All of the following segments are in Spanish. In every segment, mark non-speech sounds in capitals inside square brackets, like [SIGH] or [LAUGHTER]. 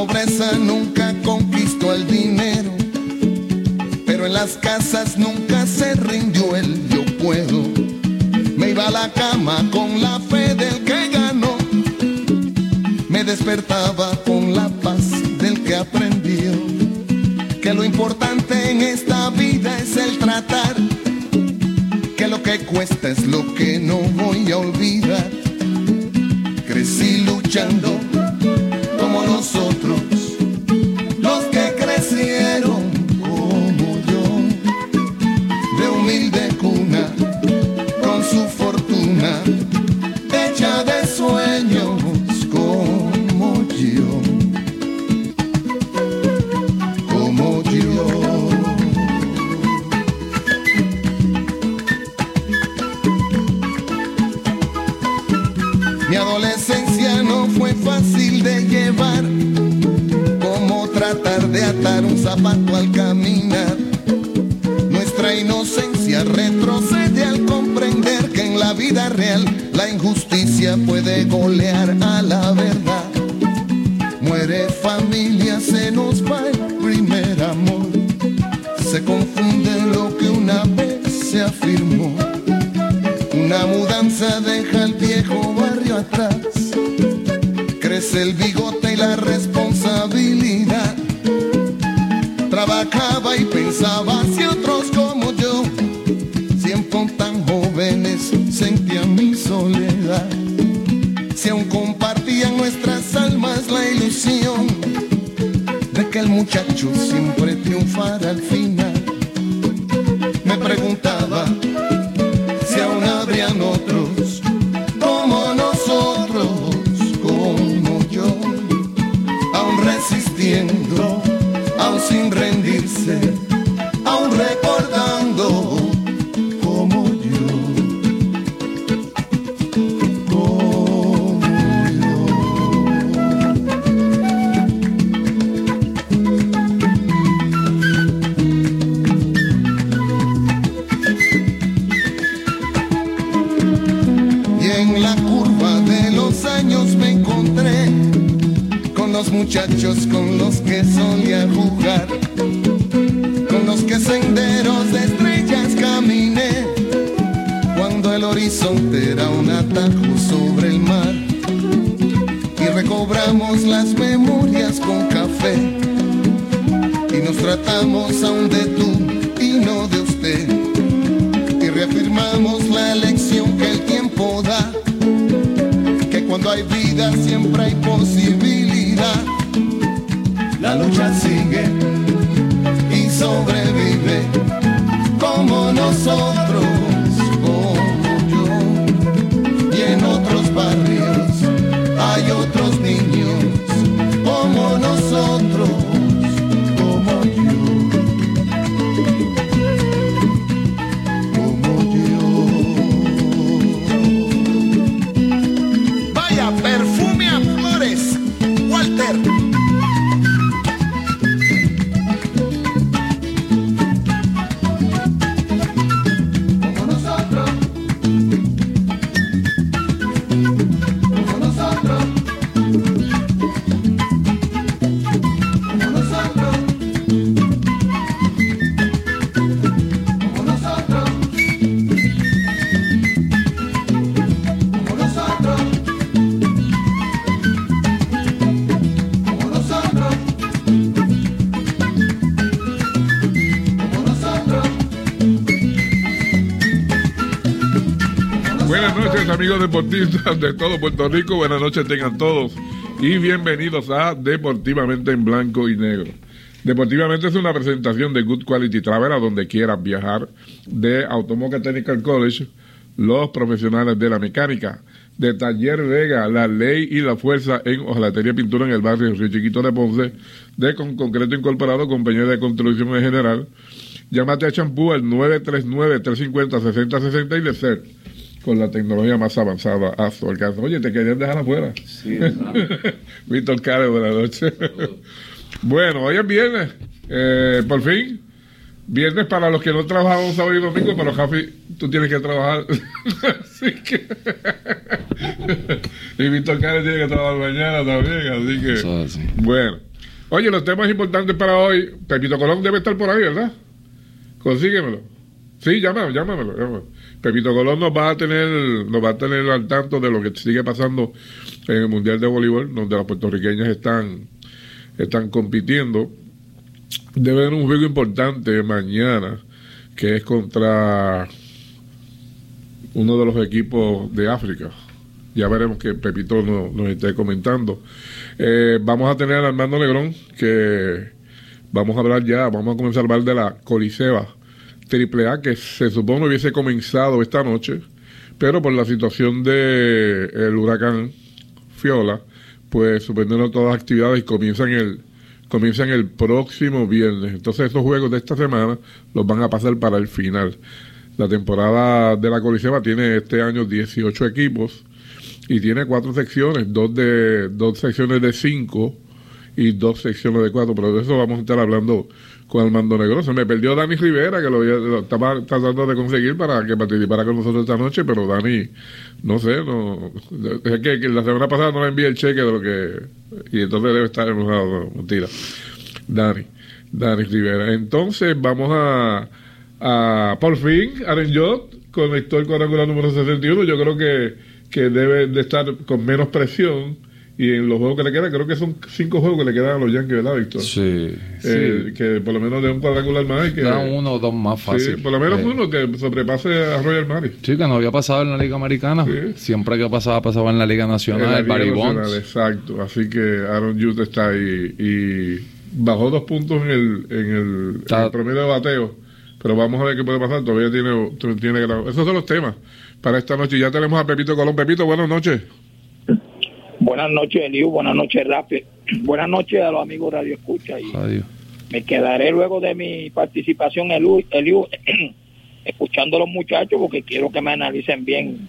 pobreza nunca al caminar. Nuestra inocencia retrocede al comprender que en la vida real la injusticia puede golear a la verdad. Muere familia, se nos va el primer amor. Se confunde lo que una vez se afirmó. Una mudanza Crece el bigote y la responsabilidad trabajaba y pensaba si otros como yo, siempre tan jóvenes, sentían mi soledad. Si aún compartían nuestras almas la ilusión de que el muchacho siempre triunfara al final. Como de todo Puerto Rico. Buenas noches tengan todos y bienvenidos a Deportivamente en Blanco y Negro. Deportivamente es una presentación de Good Quality Travel a donde quieras viajar de Automoca Technical College, los profesionales de la mecánica, de Taller Vega, la ley y la fuerza en hojalatería pintura en el barrio Río Chiquito de Ponce, de con concreto incorporado, compañía de construcción en general. Llámate a Champú al 939-350-6060 y de ser con la tecnología más avanzada a su alcance. Oye, te querían dejar afuera. Sí, Víctor Care, buenas noches. bueno, hoy es viernes, eh, por fin. Viernes para los que no trabajamos sábado y domingo, pero Jafi, tú tienes que trabajar. [LAUGHS] así que. [LAUGHS] y Víctor Care tiene que trabajar mañana también, así que. Bueno. Oye, los temas importantes para hoy. Pepito Colón debe estar por ahí, ¿verdad? Consíguemelo. Sí, llámame, llámamelo, llámamelo. Pepito Colón nos va a tener, nos va a tener al tanto de lo que sigue pasando en el Mundial de Voleibol, donde las puertorriqueñas están, están compitiendo. Debe haber un juego importante mañana, que es contra uno de los equipos de África. Ya veremos que Pepito nos, nos esté comentando. Eh, vamos a tener a Armando Negrón, que vamos a hablar ya, vamos a comenzar a hablar de la Coliseba Triple A que se supone hubiese comenzado esta noche, pero por la situación del el huracán Fiola, pues suspendieron todas las actividades y comienzan el, comienzan el próximo viernes. Entonces esos juegos de esta semana los van a pasar para el final. La temporada de la Coliseba tiene este año 18 equipos y tiene cuatro secciones, dos de dos secciones de cinco y dos secciones de cuatro, pero de eso vamos a estar hablando con Armando Negro. Se me perdió Dani Rivera, que lo, estaba tratando de conseguir para que participara con nosotros esta noche, pero Dani, no sé, no es que, la semana pasada no le envié el cheque de lo que... Y entonces debe estar enojado, mentira. Dani, Dani Rivera. Entonces vamos a... a por fin, Aren Jot conectó el cuadrangular número 61. Yo creo que, que debe de estar con menos presión y en los juegos que le quedan, creo que son cinco juegos que le quedan a los Yankees, ¿verdad, Víctor? Sí. Eh, que por lo menos de un cuadrangular más. Y que, uno o dos más fácil. Sí, por lo menos uno que sobrepase a Royal Mari. Sí, que no había pasado en la Liga Americana. Siempre que pasaba, pasaba en la Liga Nacional, en Barry Bonds. Exacto. Así que Aaron Judge está ahí y bajó dos puntos en el, en el, promedio de bateo. Pero vamos a ver qué puede pasar. Todavía tiene, tiene Esos son los temas para esta noche. Ya tenemos a Pepito Colón. Pepito, buenas noches. Buenas noches, Eliu. Buenas noches, Rafi. [CLEARS THROAT] Buenas noches a los amigos Radio Escucha. Y Me quedaré luego de mi participación, Eliu, Eliu [CLEARS THROAT] escuchando a los muchachos porque quiero que me analicen bien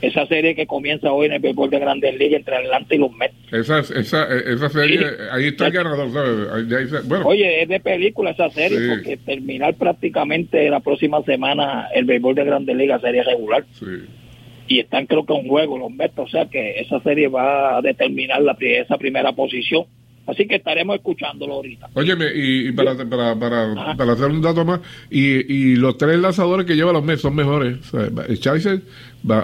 esa serie que comienza hoy en el béisbol de Grandes Ligas entre Atlanta y los Mets. Esa, esa, esa serie, ahí está el ganador, ¿sabes? Bueno. Oye, es de película esa serie porque terminar prácticamente la próxima semana el béisbol de Grandes Ligas sería regular. Sí y están creo que un juego los Mets, o sea que esa serie va a determinar la, esa primera posición. Así que estaremos escuchándolo ahorita. Óyeme, y, para, para, para, para, hacer un dato más, y, y los tres lanzadores que lleva los Mets son mejores. O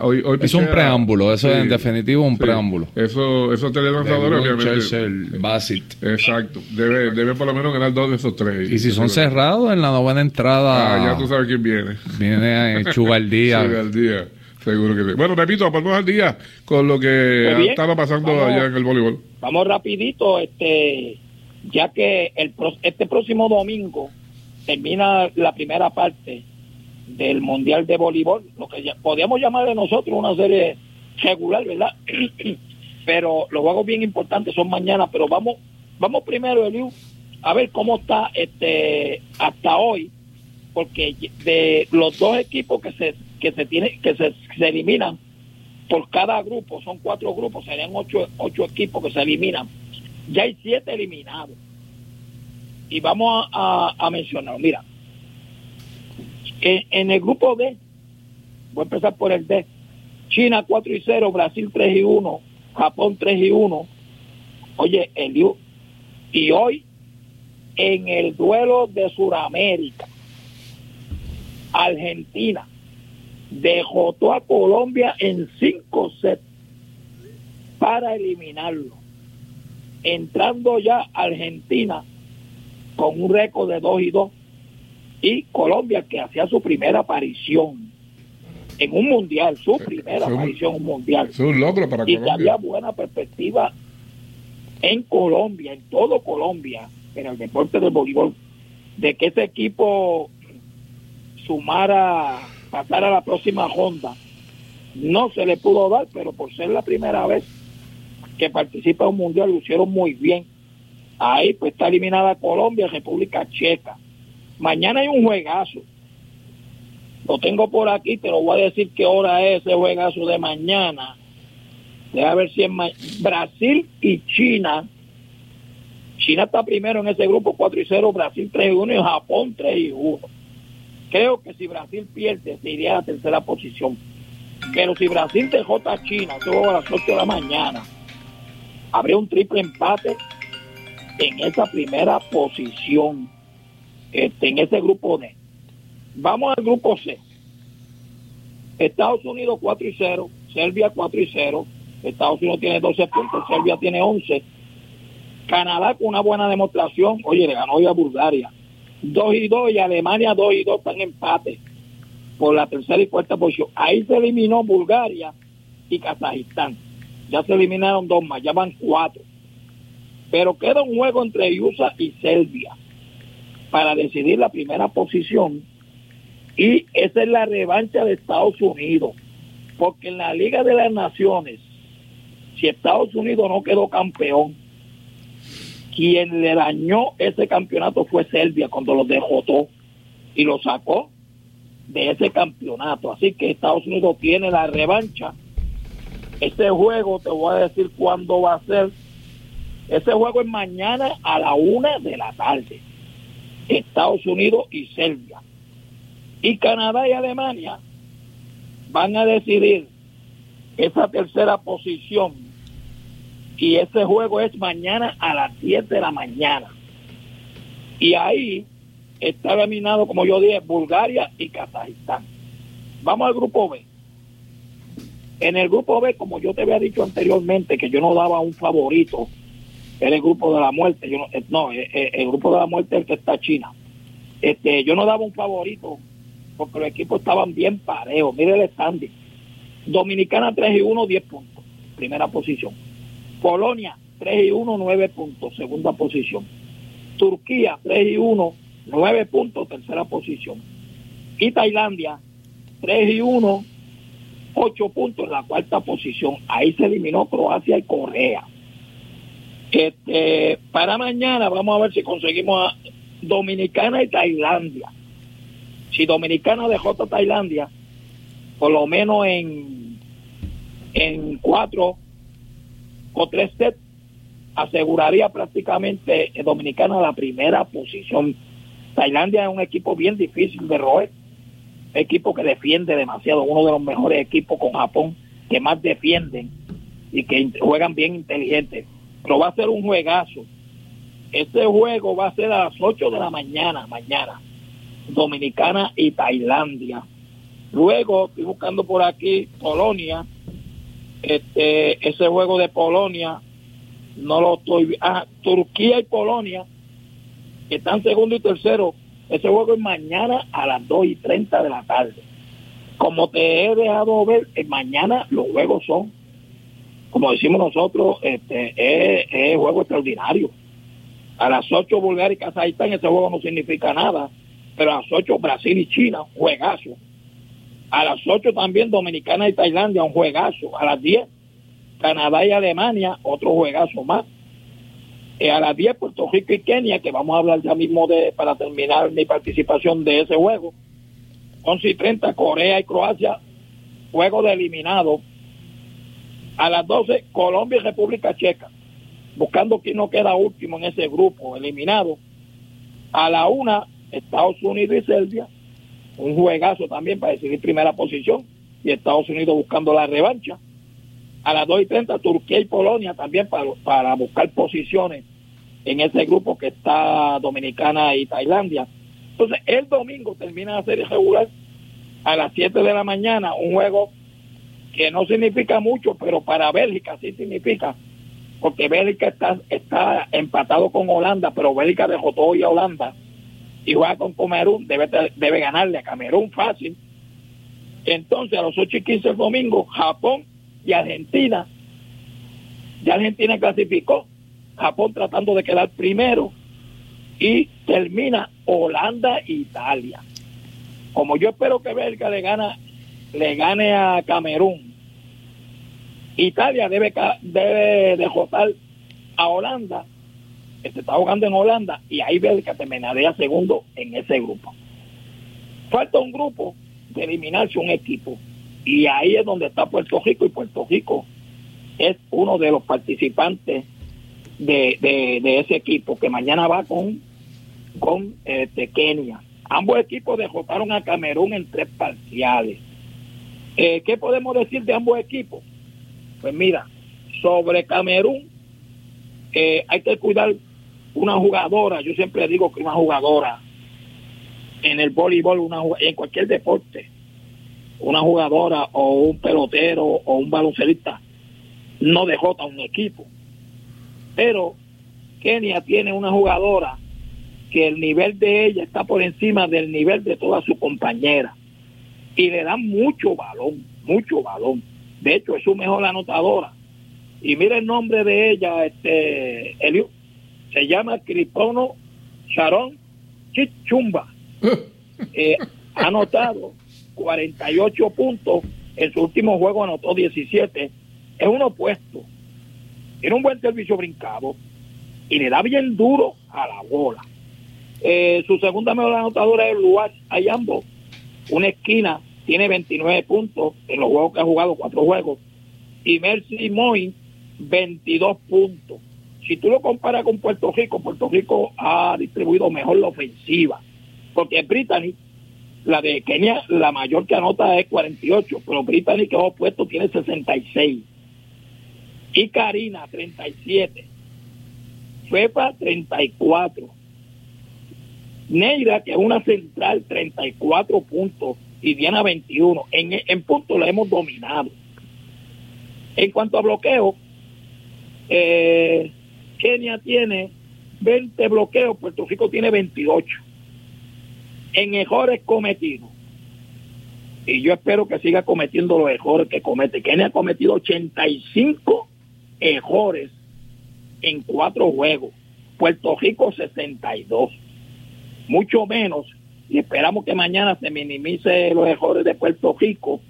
hoy, hoy es un preámbulo, eso es en definitivo un preámbulo. Eso, esos tres lanzadores, obviamente. Basit. Exacto. Debe, debe por lo menos ganar dos de esos tres. Y si son cerrados en la novena entrada. Ah, ya tú sabes quién viene. Viene [LAUGHS] Chugaldía. Chugaldía. Seguro que sí. Bueno, repito, vamos al día con lo que pues estaba pasando allá en el voleibol. Vamos rapidito, este, ya que el este próximo domingo termina la primera parte del Mundial de Voleibol, lo que ya, podríamos llamar de nosotros una serie regular, ¿verdad? [CLEARS THROAT] pero los juegos bien importantes son mañana, pero vamos vamos primero, Eliu, a ver cómo está este hasta hoy, porque de los dos equipos que se que se tiene que se, eliminan por cada grupo, son cuatro grupos, serían ocho, ocho equipos que se eliminan. Ya hay siete eliminados. Y vamos a, a, mencionar, mira, en, el grupo D, voy a empezar por el D, China 4 y 0, Brasil 3 y 1, Japón 3 y 1. Oye, el, y hoy en el duelo de Sudamérica, Argentina dejó a Colombia en cinco sets para eliminarlo. Entrando ya Argentina con un récord de 2 y 2 y Colombia que hacía su primera aparición. en un mundial, su primera aparición en un mundial. Es un logro para y Colombia. había buena perspectiva en Colombia, en todo Colombia, en el deporte del voleibol, de que ese equipo sumara, pasara a la próxima ronda. No se le pudo dar, pero por ser la primera vez que participa un mundial lo hicieron muy bien. Ahí pues está eliminada Colombia, República Checa. Mañana hay un juegazo. Lo tengo por aquí, te lo voy a decir qué hora es ese juegazo de mañana. Deja ver si es ma- Brasil y China. China está primero en ese grupo 4 y 0, Brasil 3 y 1 y Japón 3 y 1. Creo que si Brasil pierde, se iría a la tercera posición. Pero si Brasil dejó a China, juego a las 8 de la mañana, habría un triple empate en esa primera posición, este, en ese grupo D. Vamos al grupo C. Estados Unidos 4 y 0, Serbia 4 y 0, Estados Unidos tiene 12 puntos, Serbia tiene 11. Canadá con una buena demostración, oye, le ganó hoy a Bulgaria. 2 y 2 y Alemania 2 y 2 están empate por la tercera y cuarta posición. Ahí se eliminó Bulgaria y Kazajistán. Ya se eliminaron dos más, ya van cuatro. Pero queda un juego entre USA y Serbia para decidir la primera posición. Y esa es la revancha de Estados Unidos. Porque en la Liga de las Naciones, si Estados Unidos no quedó campeón, quien le dañó ese campeonato fue Serbia cuando lo derrotó y lo sacó de ese campeonato. Así que Estados Unidos tiene la revancha. Este juego, te voy a decir cuándo va a ser. Ese juego es mañana a la una de la tarde. Estados Unidos y Serbia. Y Canadá y Alemania van a decidir esa tercera posición. Y ese juego es mañana a las 10 de la mañana. Y ahí está eliminado, como yo dije, Bulgaria y Kazajistán. Vamos al grupo B. En el grupo B, como yo te había dicho anteriormente, que yo no daba un favorito, era el grupo de la muerte. Yo no, eh, no, eh, eh, el grupo de la muerte es el que está China. Este, yo no daba un favorito porque los equipos estaban bien parejos. Mire el standing. Dominicana 3 y 1, 10 puntos. Primera posición. Polonia 3 y 1, 9 puntos. Segunda posición. Turquía 3 y 1, 9 puntos. Tercera posición. Y Tailandia 3 y 1, 8 puntos la cuarta posición. Ahí se eliminó Croacia y Corea. Este, para mañana vamos a ver si conseguimos a Dominicana y Tailandia. Si Dominicana dejó a Tailandia, por lo menos en, en cuatro o tres sets, aseguraría prácticamente Dominicana la primera posición. Tailandia es un equipo bien difícil de roer, equipo que defiende demasiado, uno de los mejores equipos con Japón que más defienden y que juegan bien inteligentes. Pero va a ser un juegazo. Este juego va a ser a las 8 de la mañana, mañana. Dominicana y Tailandia. Luego, estoy buscando por aquí Polonia. Este, ese juego de Polonia, no lo estoy. Ah, Turquía y Polonia, que están segundo y tercero. Ese juego es mañana a las 2 y 30 de la tarde. Como te he dejado ver, eh, mañana los juegos son, como decimos nosotros, este, es, juego extraordinario. A las 8 Bulgaria y Kazajistán ese juego no significa nada, pero a las 8 Brasil y China, juegazo. A las 8 también Dominicana y Tailandia, un juegazo. A las 10 Canadá y Alemania, otro juegazo más. Eh, a las 10 Puerto Rico y Kenia, que vamos a hablar ya mismo de para terminar mi participación de ese juego. 11 y 30 Corea y Croacia, juego de eliminado. A las 12 Colombia y República Checa, buscando quién no queda último en ese grupo, eliminado. A la una Estados Unidos y Serbia, un juegazo también para decidir primera posición, y Estados Unidos buscando la revancha. A las 2 y 30 Turquía y Polonia también para, para buscar posiciones en ese grupo que está Dominicana y Tailandia. Entonces, el domingo termina la serie regular a las 7 de la mañana, un juego que no significa mucho, pero para Bélgica sí significa, porque Bélgica está, está empatado con Holanda, pero Bélgica dejó todo y a Holanda y juega con Camerún, debe, debe ganarle a Camerún fácil. Entonces, a los 8 y 15 el domingo, Japón y Argentina. Ya Argentina clasificó, Japón tratando de quedar primero y termina Holanda Italia. Como yo espero que Belga le gana le gane a Camerún, Italia debe debe derrotar a Holanda, se está jugando en Holanda y ahí Bélgica terminaría segundo en ese grupo. Falta un grupo de eliminarse un equipo y ahí es donde está Puerto Rico y Puerto Rico es uno de los participantes de, de, ese equipo que mañana va con, con este, Kenia. Ambos equipos derrotaron a Camerún en tres parciales. Eh, ¿Qué podemos decir de ambos equipos? Pues mira, sobre Camerún eh, hay que cuidar una jugadora, yo siempre digo que una jugadora en el voleibol, una, en cualquier deporte, una jugadora o un pelotero o un baloncelista no derrota a un equipo. Pero Kenia tiene una jugadora que el nivel de ella está por encima del nivel de todas sus compañeras y le dan mucho balón, mucho balón. De hecho, es su mejor anotadora. Y mire el nombre de ella, este Elio, se llama Cripono Sharon Chichumba. [LAUGHS] Eh, ha anotado 48 puntos, en su último juego anotó 17 es un opuesto. Tiene un buen servicio brincado y le da bien duro a la bola. Eh, su segunda mejor anotadora es Luar Ayambo. Una esquina, tiene 29 puntos en los juegos que ha jugado, cuatro juegos. Y Mercy Moy, 22 puntos. Si tú lo comparas con Puerto Rico, Puerto Rico ha distribuido mejor la ofensiva. Porque Brittany, la de Kenia, la mayor que anota es 48, pero Brittany, que es opuesto, tiene 66 y Karina 37, Fepa 34, Neira que es una central 34 puntos y Diana 21, en, en puntos la hemos dominado. En cuanto a bloqueo, eh, Kenia tiene 20 bloqueos, Puerto Rico tiene 28. En errores cometidos, y yo espero que siga cometiendo los errores que comete. Kenia ha cometido 85 errores en cuatro juegos. Puerto Rico 62. Mucho menos. Y esperamos que mañana se minimice los errores de Puerto Rico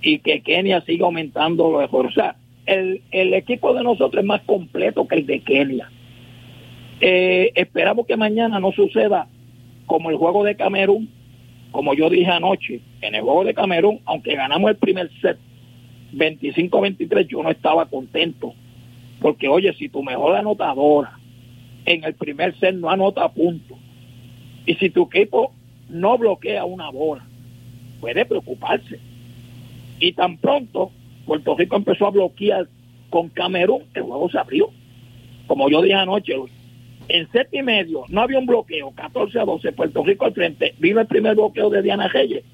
y que Kenia siga aumentando los errores. El, el equipo de nosotros es más completo que el de Kenia. Eh, esperamos que mañana no suceda como el juego de Camerún, como yo dije anoche, en el juego de Camerún, aunque ganamos el primer set, 25-23 yo no estaba contento. Porque oye, si tu mejor anotadora en el primer set no anota puntos y si tu equipo no bloquea una bola, puede preocuparse. Y tan pronto Puerto Rico empezó a bloquear con Camerún, el juego se abrió. Como yo dije anoche, en set y medio no había un bloqueo, 14 a 12, Puerto Rico al frente, vino el primer bloqueo de Diana Reyes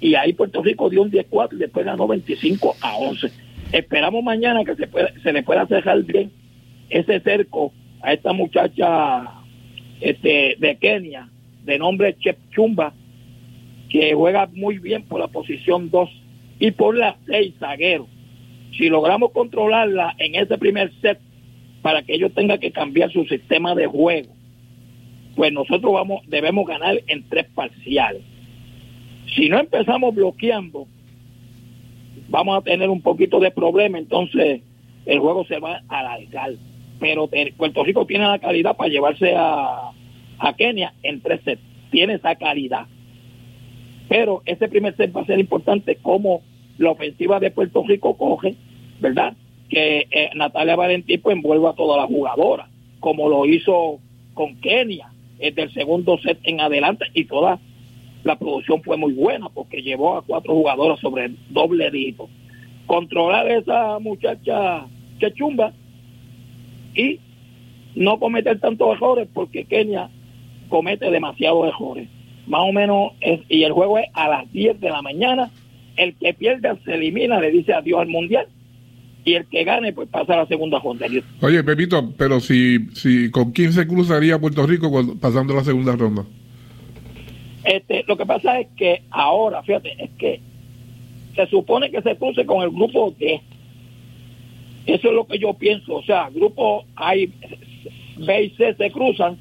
y ahí Puerto Rico dio un 10-4 y después ganó 25 a 11. Esperamos mañana que se, pueda, se le pueda cerrar bien ese cerco a esta muchacha este, de Kenia, de nombre Chumba, que juega muy bien por la posición 2 y por la 6 zaguero. Si logramos controlarla en ese primer set para que ellos tengan que cambiar su sistema de juego, pues nosotros vamos debemos ganar en tres parciales. Si no empezamos bloqueando, vamos a tener un poquito de problema, entonces el juego se va a alargar. Pero Puerto Rico tiene la calidad para llevarse a, a Kenia en tres sets. Tiene esa calidad. Pero ese primer set va a ser importante como la ofensiva de Puerto Rico coge, ¿verdad? Que eh, Natalia Valentín pues envuelva a toda la jugadora, como lo hizo con Kenia, desde el segundo set en adelante y toda la producción fue muy buena porque llevó a cuatro jugadoras sobre el doble dígito. Controlar a esa muchacha que chumba y no cometer tantos errores porque Kenia comete demasiados errores. Más o menos, es, y el juego es a las 10 de la mañana. El que pierde se elimina, le dice adiós al mundial. Y el que gane, pues pasa a la segunda ronda. Oye, Pepito, pero si, si con quién se cruzaría Puerto Rico pasando la segunda ronda. Este, lo que pasa es que ahora, fíjate, es que se supone que se cruce con el grupo D. Eso es lo que yo pienso. O sea, grupo A, B y C se cruzan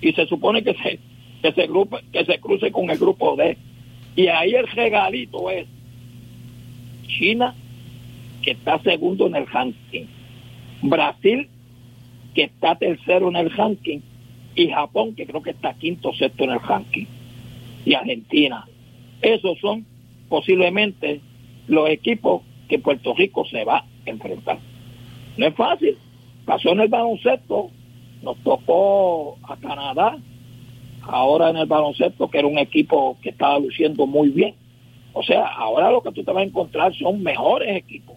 y se supone que se, que se, grupe, que se cruce con el grupo D. Y ahí el regalito es China, que está segundo en el ranking. Brasil, que está tercero en el ranking. Y Japón, que creo que está quinto o sexto en el ranking. Y Argentina. Esos son posiblemente los equipos que Puerto Rico se va a enfrentar. No es fácil. Pasó en el baloncesto, nos tocó a Canadá, ahora en el baloncesto, que era un equipo que estaba luciendo muy bien. O sea, ahora lo que tú te vas a encontrar son mejores equipos.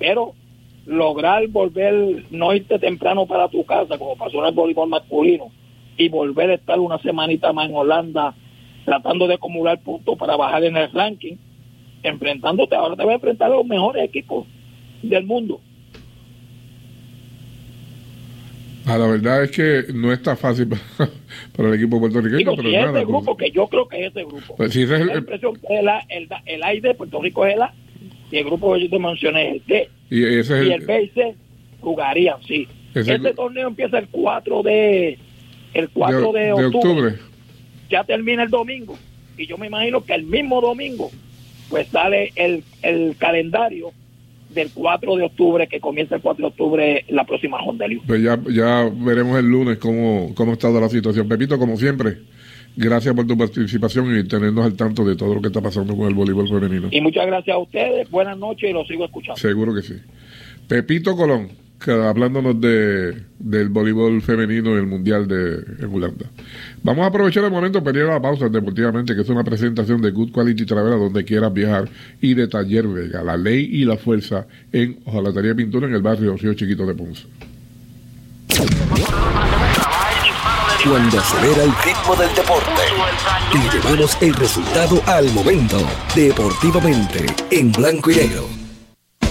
Pero lograr volver, no irte temprano para tu casa, como pasó en el voleibol masculino, y volver a estar una semanita más en Holanda tratando de acumular puntos para bajar en el ranking, enfrentándote, ahora te vas a enfrentar a los mejores equipos del mundo. Ah, la verdad es que no está fácil [LAUGHS] para, el equipo puertorriqueño. pero si es este grupo, que yo creo que es este grupo. Pues si es el, la impresión que el, el, el A de Puerto Rico es el y el grupo que yo te mencioné es el D. Y, ese es y el, B y C jugarían, sí. Este torneo empieza el 4 de, el 4 de, octubre. Ya termina el domingo. Y yo me imagino que el mismo domingo pues sale el, el calendario del 4 de octubre, que comienza el 4 de octubre la próxima Hondelio. Pues ya, ya veremos el lunes cómo, cómo está la situación. Pepito, como siempre, gracias por tu participación y tenernos al tanto de todo lo que está pasando con el voleibol femenino. Y muchas gracias a ustedes, buenas noches y los sigo escuchando. Seguro que sí. Pepito Colón hablándonos de, del voleibol femenino y el mundial de en Holanda. Vamos a aprovechar el momento para ir a la pausa deportivamente, que es una presentación de Good Quality Travel a donde quieras viajar y de Taller Vega, la ley y la fuerza en Ojalatería Pintura en el barrio Río Chiquito de Ponce. Cuando acelera el ritmo del deporte. Y llevamos el resultado al momento, deportivamente, en blanco y negro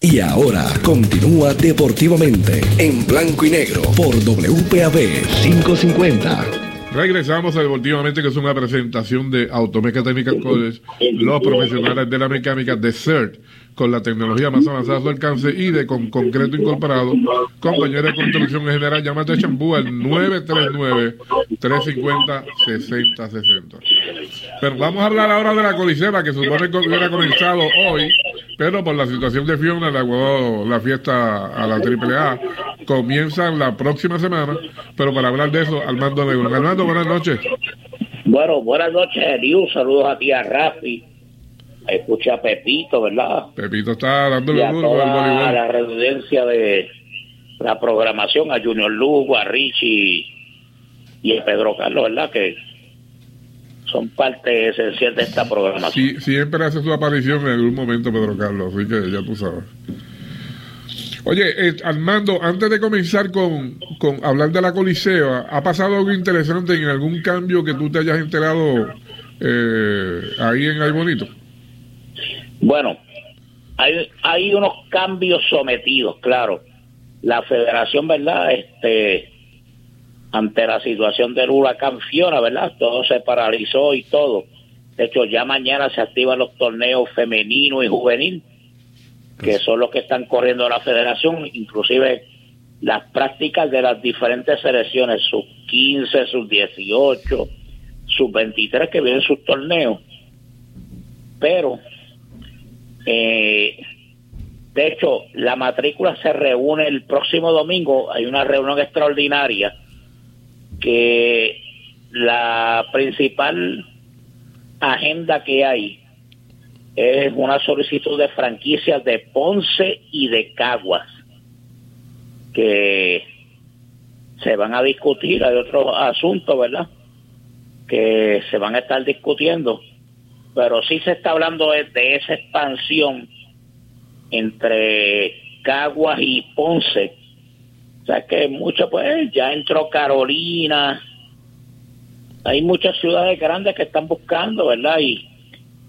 Y ahora continúa deportivamente en blanco y negro por WPAB 550. Regresamos a Deportivamente, que es una presentación de Automecatechnical College, los profesionales de la mecánica de CERT, con la tecnología más avanzada a su alcance y de con concreto incorporado. Compañero de construcción en general, llámate a Champú al 939-350-6060. Pero vamos a hablar ahora de la coliseba, que supone que hubiera comenzado hoy pero por la situación de Fiona le aguardó la fiesta a la AAA. Comienzan la próxima semana, pero para hablar de eso, Armando Negro. Armando, buenas noches. Bueno, buenas noches, Eliu. Saludos a ti, a Rafi. Escucha a Pepito, ¿verdad? Pepito está dándole y duro a la residencia de la programación, a Junior Lugo, a Richie y a Pedro Carlos, ¿verdad? Que son parte esencial de esta programación. Sí, siempre hace su aparición en algún momento, Pedro Carlos, así que ya tú sabes. Oye, eh, Armando, antes de comenzar con, con, hablar de la Coliseo, ¿ha pasado algo interesante en algún cambio que tú te hayas enterado eh, ahí en Ay Bonito? Bueno, hay, hay unos cambios sometidos, claro. La federación, ¿verdad? Este ante la situación del huracán Fiona, ¿verdad? Todo se paralizó y todo. De hecho, ya mañana se activan los torneos femenino y juvenil, que son los que están corriendo la federación, inclusive las prácticas de las diferentes selecciones, sus 15, sus 18, sus 23 que vienen sus torneos. Pero, eh, de hecho, la matrícula se reúne el próximo domingo, hay una reunión extraordinaria que la principal agenda que hay es una solicitud de franquicias de Ponce y de Caguas que se van a discutir, hay otros asuntos, ¿verdad? Que se van a estar discutiendo, pero sí se está hablando de, esa expansión entre Caguas y Ponce. O sea que mucho, pues ya entró Carolina, hay muchas ciudades grandes que están buscando, ¿verdad? Y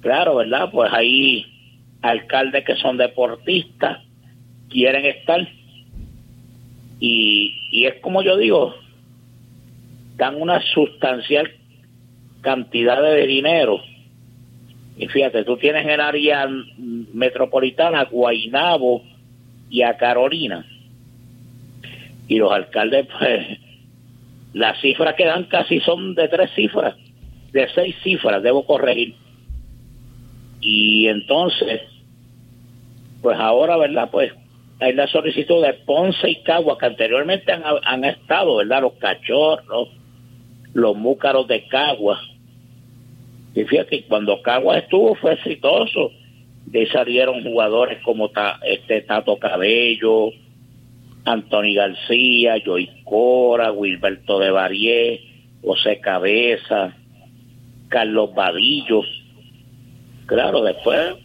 claro, ¿verdad? Pues hay alcaldes que son deportistas, quieren estar y, y es como yo digo, dan una sustancial cantidad de dinero. Y fíjate, tú tienes en el área metropolitana Guainabo y a Carolina. Y los alcaldes, pues, las cifras que dan casi son de tres cifras, de seis cifras, debo corregir. Y entonces, pues ahora, ¿verdad? Pues hay la solicitud de Ponce y Cagua, que anteriormente han, estado, ¿verdad? Los cachorros, los múcaros de Cagua. Y fíjate, cuando Cagua estuvo fue exitoso. De ahí salieron jugadores como este Tato Cabello, Anthony García, Joy Cora, Wilberto de Barié, José Cabeza, Carlos Vadillo. Claro, después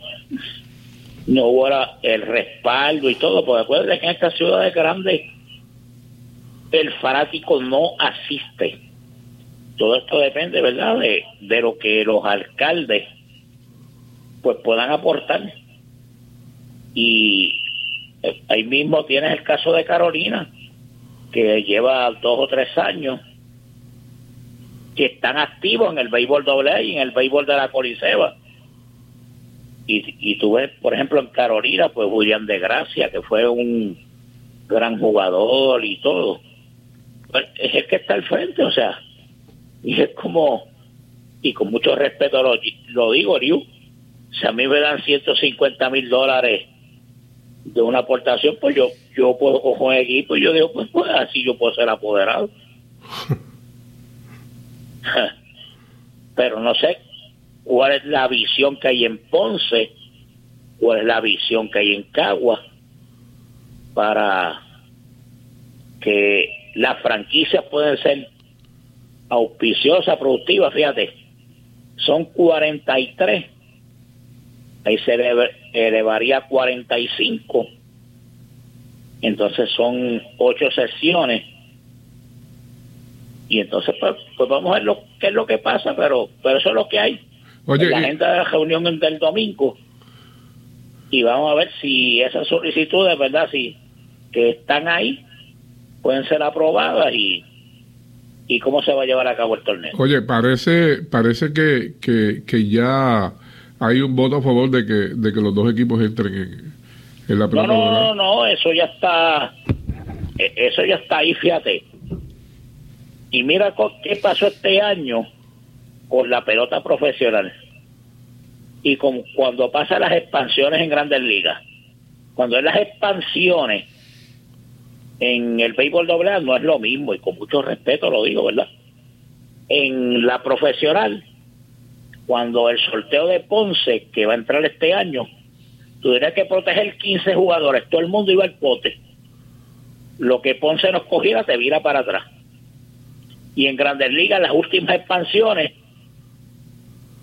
no hubo el respaldo y todo, porque acuérdense que en estas ciudades grandes el fanático no asiste. Todo esto depende, ¿verdad?, de, de lo que los alcaldes pues puedan aportar. Y eh, ahí mismo tienes el caso de Carolina, que lleva dos o tres años que están activos en el béisbol doble y en el béisbol de la Coliseba y, y tú ves, por ejemplo, en Carolina, pues Julián de Gracia, que fue un gran jugador y todo. Pues, es el que está al frente, o sea, y es como, y con mucho respeto lo, lo digo, Riu, si a mí me dan 150 mil dólares de una aportación, pues yo yo puedo coger un equipo y yo digo, pues, pues así yo puedo ser apoderado. [LAUGHS] Pero no sé, cuál es la visión que hay en Ponce, cuál es la visión que hay en Cagua para que las franquicias pueden ser auspiciosas, productivas, fíjate, son 43, ahí se elevaría a 45, entonces son ocho sesiones, y entonces pues, pues vamos a ver lo, qué es lo que pasa, pero, pero eso es lo que hay. Oye, la agenda de la reunión del domingo. Y vamos a ver si esas solicitudes, ¿verdad? Si que están ahí pueden ser aprobadas y, y cómo se va a llevar a cabo el torneo. Oye, parece parece que, que, ya hay un voto a favor de que, de que los dos equipos entren en, la pelota. No, no, no, eso ya está, e, eso ya está ahí, fíjate. Y mira qué pasó este año con la pelota profesional y con cuando pasa las expansiones en grandes ligas. Cuando es las expansiones en el béisbol doble no es lo mismo y con mucho respeto lo digo, ¿verdad? En la profesional, cuando el sorteo de Ponce, que va a entrar este año, tuviera que proteger 15 jugadores, todo el mundo iba al pote. Lo que Ponce nos cogiera te vira para atrás. Y en grandes ligas, las últimas expansiones,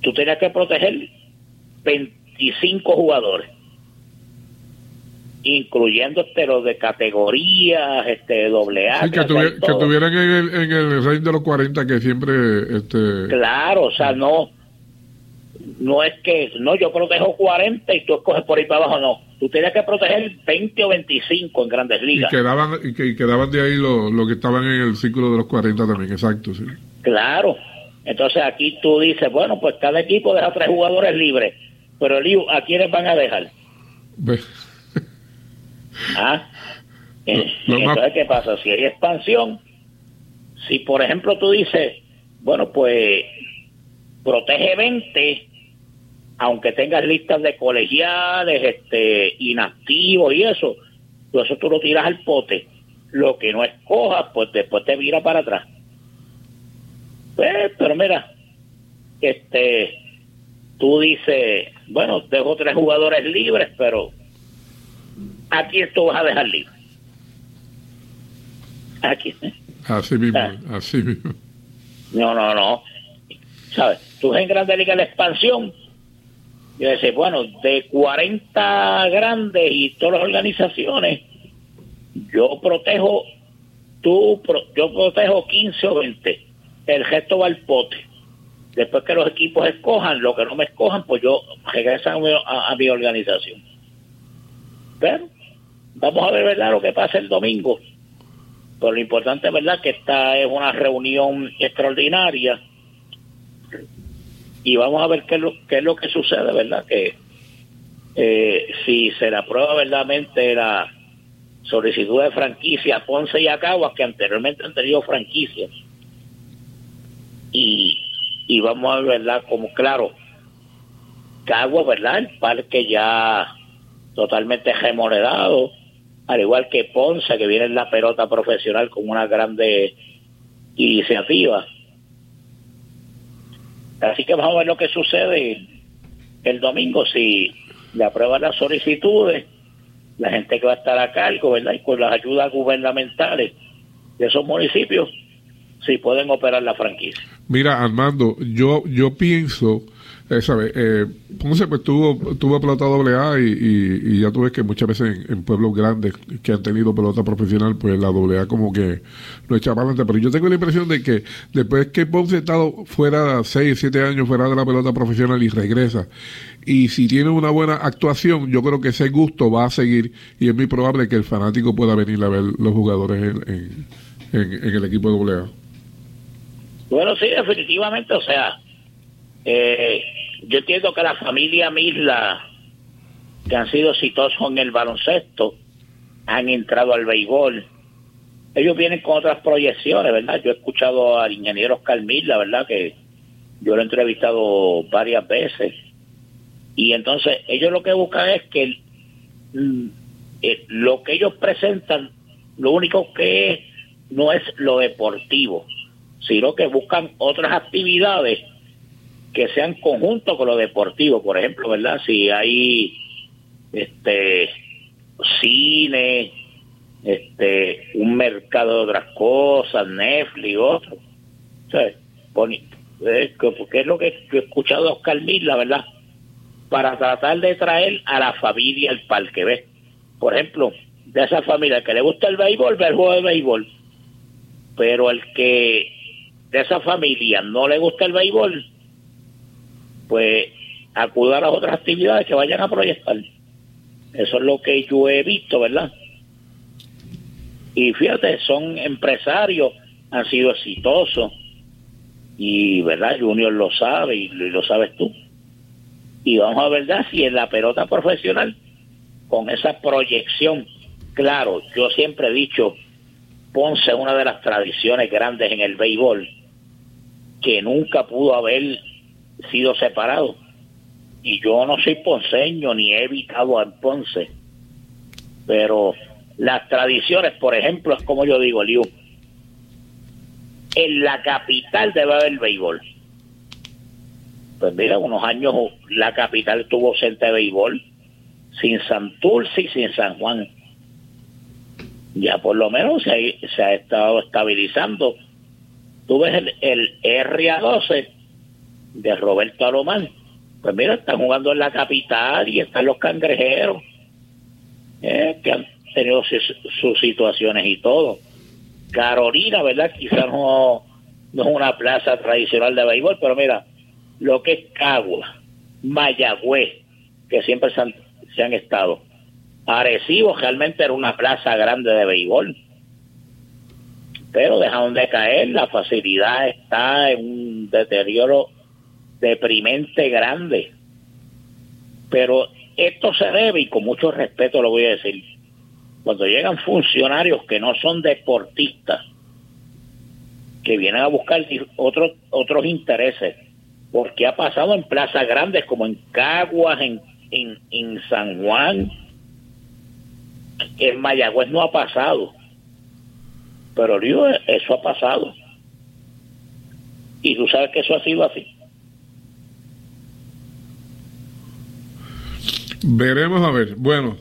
tú tenías que proteger 25 jugadores incluyendo este, los de categorías, este doble A. que, tuvieran en el, en el range de los 40 que siempre... Este... Claro, o sea, no no es que, no, yo protejo 40 y tú escoges por ahí para abajo, no. Tú tenías que proteger 20 o 25 en grandes ligas. Y quedaban, y, quedaban de ahí los lo que estaban en el círculo de los 40 también, exacto, sí. Claro, Entonces aquí tú dices, bueno, pues cada equipo deja tres jugadores libres, pero el ¿a quiénes van a dejar? ¿Ah? Entonces, ¿qué pasa? Si hay expansión, si por ejemplo tú dices, bueno, pues protege 20, aunque tengas listas de colegiales, este, inactivos y eso, pues eso tú lo tiras al pote. Lo que no escojas, pues después te vira para atrás. Pues, pero mira, este, tú dices, bueno, dejo tres jugadores libres, pero aquí esto vas a dejar libre. Aquí. Así mismo, ah. así mismo. No, no, no. ¿Sabes? Tú en Grande Liga la expansión. Y dices, bueno, de 40 grandes y todas las organizaciones, yo protejo, tú, yo protejo 15 o 20. El resto va al pote. Después que los equipos escojan, lo que no me escojan, pues yo regresan a, a mi organización. Pero vamos a ver, ¿verdad?, lo que pasa el domingo pero lo importante verdad que esta es una reunión extraordinaria y vamos a ver qué es lo, qué es lo que sucede, ¿verdad? Que eh, si se le aprueba verdaderamente la solicitud de franquicia Ponce y a que anteriormente han tenido franquicias, y, y vamos a ver, ¿verdad? Como claro, Caguas, ¿verdad? El parque ya totalmente remodelado, al igual que Ponce, que viene en la pelota profesional con una grande iniciativa. Así que vamos a ver lo que sucede el domingo, si le aprueban las solicitudes, la gente que va a estar a cargo, ¿verdad? Y con las ayudas gubernamentales de esos municipios, si pueden operar la franquicia. Mira, Armando, yo, yo pienso eh, ¿sabes? Eh, Ponce pues tuvo, tuvo pelota doble A y, ya tú ves que muchas veces en, pueblos grandes que han tenido pelota profesional, pues la doble A como que lo echa para adelante. Pero yo tengo la impresión de que después que Ponce ha estado fuera 6, 7 años fuera de la pelota profesional y regresa, y si tiene una buena actuación, yo creo que ese gusto va a seguir y es muy probable que el fanático pueda venir a ver los jugadores en, en, en el equipo doble A. Bueno, sí, definitivamente, o sea, eh, yo entiendo que la familia Misla, que han sido exitosos en el baloncesto, han entrado al béisbol. Ellos vienen con otras proyecciones, ¿verdad? Yo he escuchado al ingeniero Oscar Misla, ¿verdad? Que yo lo he entrevistado varias veces. Y entonces ellos lo que buscan es que mm, eh, lo que ellos presentan, lo único que es, no es lo deportivo, sino que buscan otras actividades que sean conjuntos con lo deportivo, por ejemplo, ¿verdad? Si hay este cine, este un mercado de otras cosas, Netflix, otro. Eh, porque es lo que he escuchado a Oscar la ¿verdad? Para tratar de traer a la familia al parque, ¿ves? Por ejemplo, de esa familia que le gusta el béisbol, ve el juego de béisbol. Pero el que de esa familia no le gusta el béisbol, pues acudir a las otras actividades que vayan a proyectar. Eso es lo que yo he visto, ¿verdad? Y fíjate, son empresarios, han sido exitosos. Y, ¿verdad? Junior lo sabe y lo sabes tú. Y vamos a ver si en la pelota profesional, con esa proyección, claro, yo siempre he dicho, Ponce una de las tradiciones grandes en el béisbol, que nunca pudo haber sido separado. Y yo no soy ponceño ni he evitado en Ponce. Pero las tradiciones, por ejemplo, es como yo digo, Liu, en la capital debe haber béisbol. Pues mira, unos años la capital tuvo centro de béisbol, sin Santurce y sin San Juan. Ya por lo menos se ha, se ha estado estabilizando. Tú ves el, el RA12 de Roberto Alomán. Pues mira, están jugando en la capital y están los cangrejeros, eh, que han tenido sus, situaciones y todo. Carolina, ¿verdad? Quizás no, no es una plaza tradicional de béisbol, pero mira, lo que es Cagua, Mayagüez, que siempre se han, se han estado. Arecibo realmente era una plaza grande de béisbol. pero dejaron de caer, la facilidad está en un deterioro deprimente grande. Pero esto se debe, y con mucho respeto lo voy a decir, cuando llegan funcionarios que no son deportistas, que vienen a buscar otros otros intereses, porque ha pasado en plazas grandes como en Caguas, en, en, San Juan, en Mayagüez no ha pasado, pero Río, eso ha pasado. Y tú sabes que eso ha sido así. Veremos a ver. Bueno,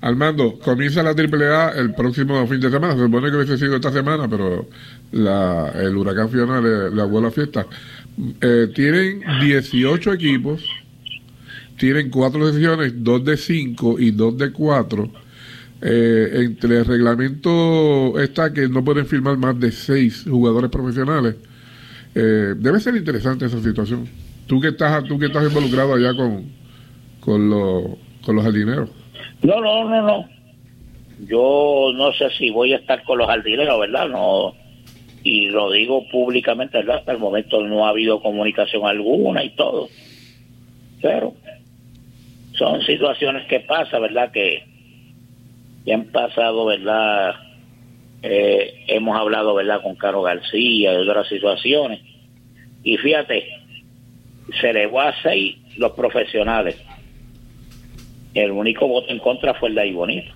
Armando, comienza la AAA el próximo fin de semana. Se supone que hubiese sido esta semana, pero el huracán Fiona le, le la fiesta. Eh, tienen 18 equipos, tienen cuatro sesiones, dos de cinco y dos de cuatro. Eh, entre el reglamento está que no pueden firmar más de seis jugadores profesionales. Eh, debe ser interesante esa situación. Tú que estás, tú que estás involucrado allá con, con, los, con los jardineros. No, no, no, no. Yo no sé si voy a estar con los jardineros, ¿verdad? No. Y lo digo públicamente, ¿verdad? Hasta el momento no ha habido comunicación alguna y todo. Pero son situaciones que pasan, ¿verdad? Que ya han pasado, ¿verdad? Eh, hemos hablado, ¿verdad? Con Caro García y otras situaciones. Y fíjate, se le va a seis los profesionales el único voto en contra fue el de ahí bonito.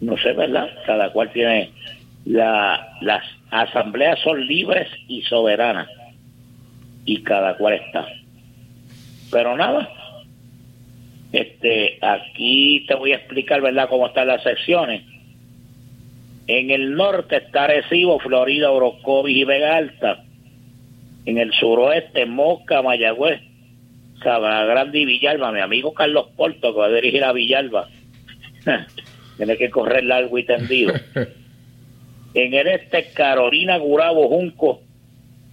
No sé, ¿verdad? Cada cual tiene la, las asambleas son libres y soberanas y cada cual está. Pero nada, este, aquí te voy a explicar, ¿verdad?, cómo están las secciones. En el norte está Recibo, Florida, Orocovis y Vega Alta. En el suroeste, Moca, Mayagüez, Grande y Villalba, mi amigo Carlos Porto, que va a dirigir a Villalba, [LAUGHS] tiene que correr largo y tendido. [LAUGHS] en el este, Carolina, Gurabo, Junco,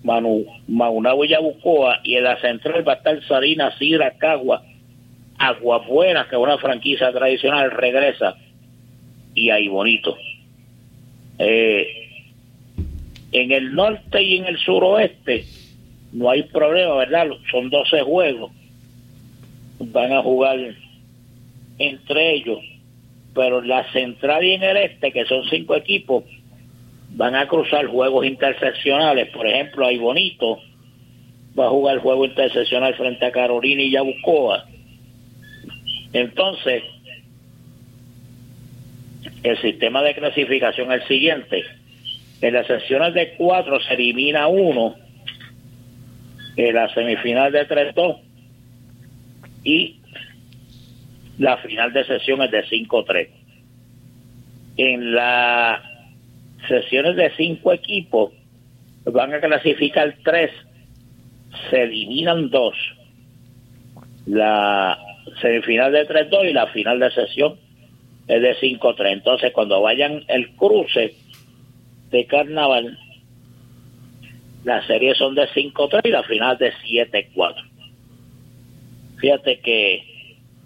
Manu, Maunabo y Yabucoa, y en la central va a estar Sarina, Sidra, Cagua, Aguabuena, que es una franquicia tradicional, regresa, y ahí bonito. Eh, en el norte y en el suroeste, no hay problema, ¿verdad? Son 12 juegos. Van a jugar entre ellos. Pero la central y en el este, que son cinco equipos, van a cruzar juegos interseccionales. Por ejemplo, hay Bonito va a jugar el juego interseccional frente a Carolina y Yabucoa. Entonces, el sistema de clasificación es el siguiente. En las sesiones de cuatro se elimina uno en la semifinal de 3-2 y la final de sesiones de 5-3. En las sesiones de cinco equipos van a clasificar tres, se eliminan dos. La semifinal de 3-2 y la final de sesión es de 5-3. Entonces, cuando vayan el cruce de carnaval, las series son de 5-3 y la final de 7-4. Fíjate que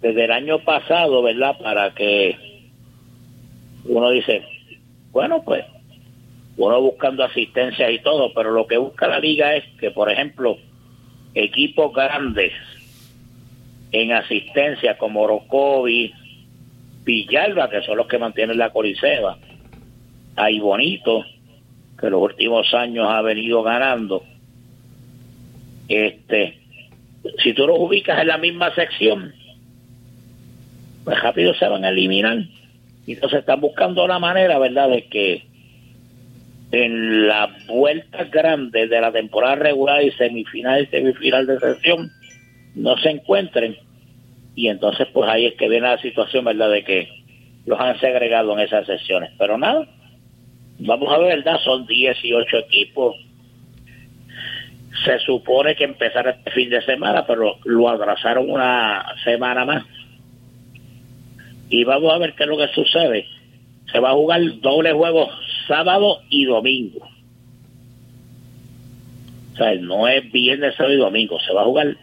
desde el año pasado, ¿verdad? Para que uno dice, bueno, pues uno buscando asistencia y todo, pero lo que busca la liga es que, por ejemplo, equipos grandes en asistencia como Orocovi, Villalba, que son los que mantienen la Coliseba, hay Bonito, que los últimos años ha venido ganando, este, si tú los ubicas en la misma sección, pues rápido se van a eliminar. Y entonces están buscando la manera, ¿verdad?, de que en las vueltas grandes de la temporada regular y semifinal y semifinal de sesión no se encuentren. Y entonces, pues ahí es que viene la situación, ¿verdad?, de que los han segregado en esas sesiones. Pero nada, vamos a ver, ¿verdad? Son 18 equipos. Se supone que empezara este fin de semana, pero lo atrasaron una semana más. Y vamos a ver qué es lo que sucede. Se va a jugar doble juego sábado y domingo. O sea, no es viernes, sábado y domingo. Se va a jugar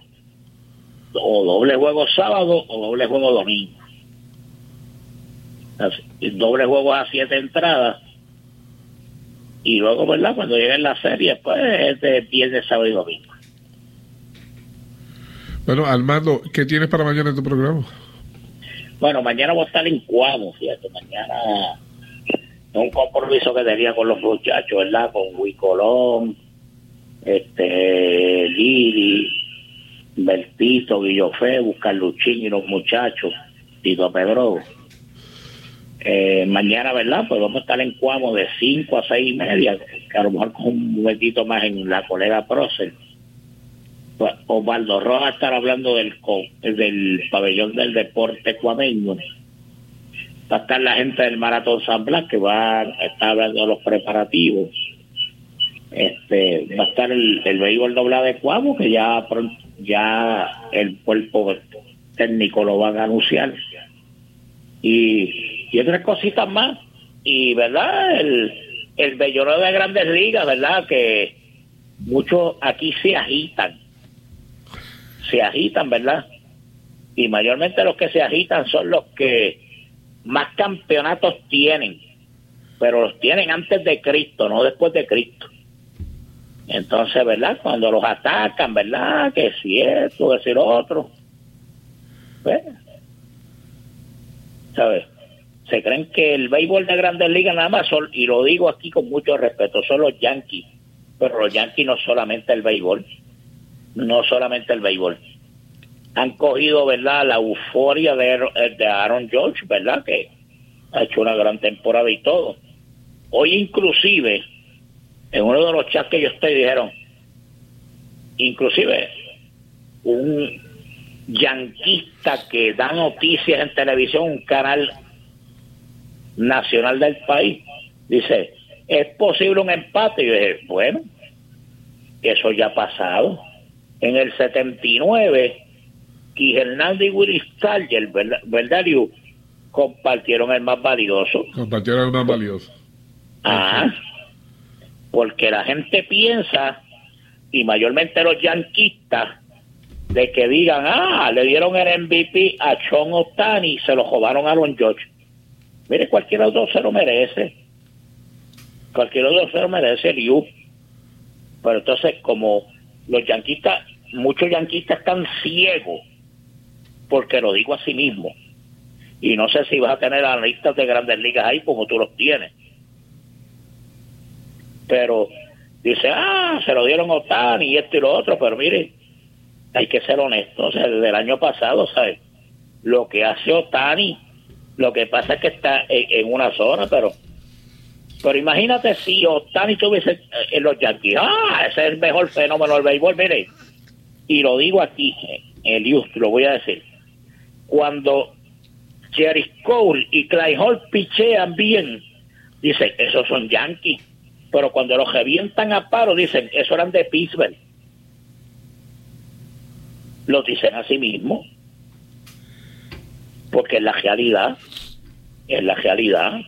o doble juego sábado o doble juego domingo. doble juego a siete entradas y luego, ¿verdad? Cuando lleguen la serie, pues es de viernes, sábado y domingo. Bueno, Armando, ¿qué tienes para mañana en tu programa? Bueno, mañana voy a estar en Cuamo, fíjate, mañana un compromiso que tenía con los muchachos, ¿verdad? Con Huicolón, este, Lili, Bertito, Guillofé, Buscar Luchín y los muchachos, Tito Pedro. Eh, mañana, ¿verdad? Pues vamos a estar en Cuamo de 5 a 6 y media, que a lo mejor con un momentito más en la colega Procer. Pues, Osvaldo Rojas estará hablando del, del pabellón del deporte cuameño. Va a estar la gente del Maratón San Blas que va a estar hablando de los preparativos. Este, va a estar el, el béisbol doblado de Cuamo, que ya, ya el cuerpo técnico lo van a anunciar. Y y otras cositas más. Y, ¿verdad? El, el belloneo de grandes ligas, ¿verdad? Que muchos aquí se agitan. Se agitan, ¿verdad? Y mayormente los que se agitan son los que más campeonatos tienen. Pero los tienen antes de Cristo, no después de Cristo. Entonces, ¿verdad? Cuando los atacan, ¿verdad? Que si esto, que lo otro. Pues, ¿sabes? Se creen que el béisbol de grandes ligas nada más son, y lo digo aquí con mucho respeto, son los Yankees, pero los Yankees no solamente el béisbol, no solamente el béisbol. Han cogido, ¿verdad?, la euforia de, de Aaron George, ¿verdad?, que ha hecho una gran temporada y todo. Hoy inclusive, en uno de los chats que yo estoy dijeron, inclusive un yanquista que da noticias en televisión, un canal nacional del país, dice, ¿es posible un empate? Y yo dije, bueno, eso ya ha pasado. En el 79, y Hernández y Willy Starger, ¿verdad, Compartieron el más valioso. Compartieron el más valioso. Ah, porque la gente piensa, y mayormente los yanquistas, de que digan, ah, le dieron el MVP a Sean Otani y se lo jodaron a Aaron George. Mire, cualquier otro se lo merece. Cualquier otro se lo merece el IU. Pero entonces, como los yanquistas, muchos yanquistas están ciegos, porque lo digo a sí mismo. Y no sé si vas a tener analistas de grandes ligas ahí como tú los tienes. Pero dice, ah, se lo dieron a Otani y esto y lo otro, pero mire, hay que ser honesto. O sea, desde el año pasado, ¿sabes? Lo que hace Otani lo que pasa es que está en, una zona, pero pero imagínate si Otani estuviese en los Yankees. Ah, ese es el mejor fenómeno del béisbol. Mire, y lo digo aquí, Elius, lo voy a decir. Cuando Jerry Cole y Clay Hall pichean bien, dicen, esos son Yankees. Pero cuando los revientan a paro, dicen, esos eran de Pittsburgh. Lo dicen a sí mismos porque es la realidad, es la realidad.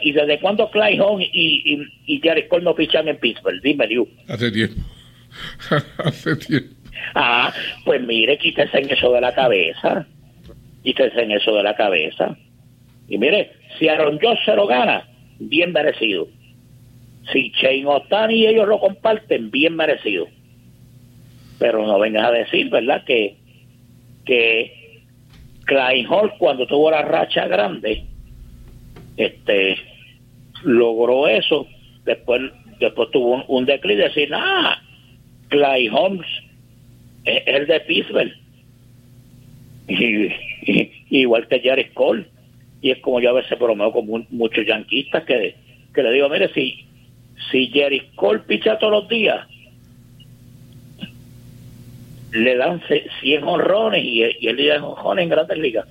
¿Y desde cuándo Clyde Home y, y, Jared Cole no fichan en Pittsburgh? Dime, Liu. Hace tiempo. [LAUGHS] Hace tiempo. Ah, pues mire, quítese en eso de la cabeza. Quítese en eso de la cabeza. Y mire, si Aaron Josh se lo gana, bien merecido. Si Shane Otani y ellos lo comparten, bien merecido. Pero no vengas a decir, ¿verdad? Que, que Klein Hall cuando tuvo la racha grande, este logró eso, después después tuvo un, declive de decir, ah, Clay Holmes es el de Pittsburgh. Y, igual que Jared Cole. Y es como yo a veces bromeo con muchos yanquistas que, que le digo, mire, si, si Jerry Cole picha todos los días, le dan 100 honrones y, y él le honrones en grandes ligas.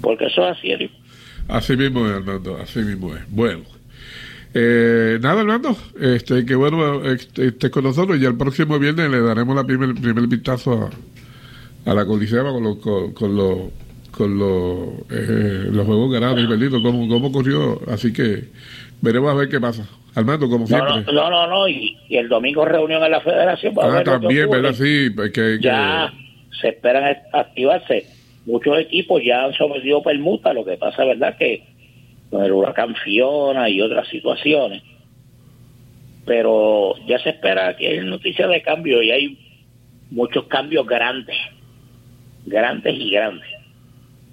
Porque eso es así, Así mismo es, así mismo es. Bueno. Eh, nada, Armando, este, que bueno este, esté con nosotros y el próximo viernes le daremos la primer, primer vistazo a, la Colisea con los con, los con los, eh, los juegos ganados y perdidos, cómo, cómo ocurrió. Así que veremos a ver qué pasa. Armando, como siempre. No, no, no, y, el domingo reunión en la federación. ah, también, ¿verdad? Sí, Ya se esperan activarse muchos equipos ya han sometido permuta, lo que pasa, ¿verdad?, que con el huracán Fiona y otras situaciones, pero ya se espera que hay noticias de cambio y hay muchos cambios grandes, grandes y grandes,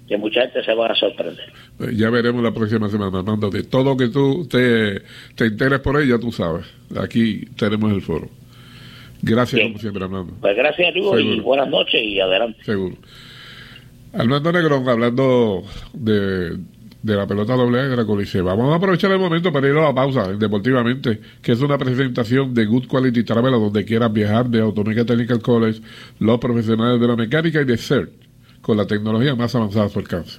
que mucha gente se va a sorprender. Eh, ya veremos la próxima semana, Armando. De todo que tú te, te enteres por ahí, ya tú sabes. Aquí tenemos el foro. Gracias, como siempre, Armando. Pues gracias, Lugo, y buenas noches y adelante. Seguro. Armando Negrón, hablando de, de la pelota doble de la Colisea. Vamos a aprovechar el momento para ir a la pausa deportivamente, que es una presentación de Good Quality Travel a donde quieras viajar de Automéca Technical College, los profesionales de la mecánica y de CERT, con la tecnología más avanzada a su alcance.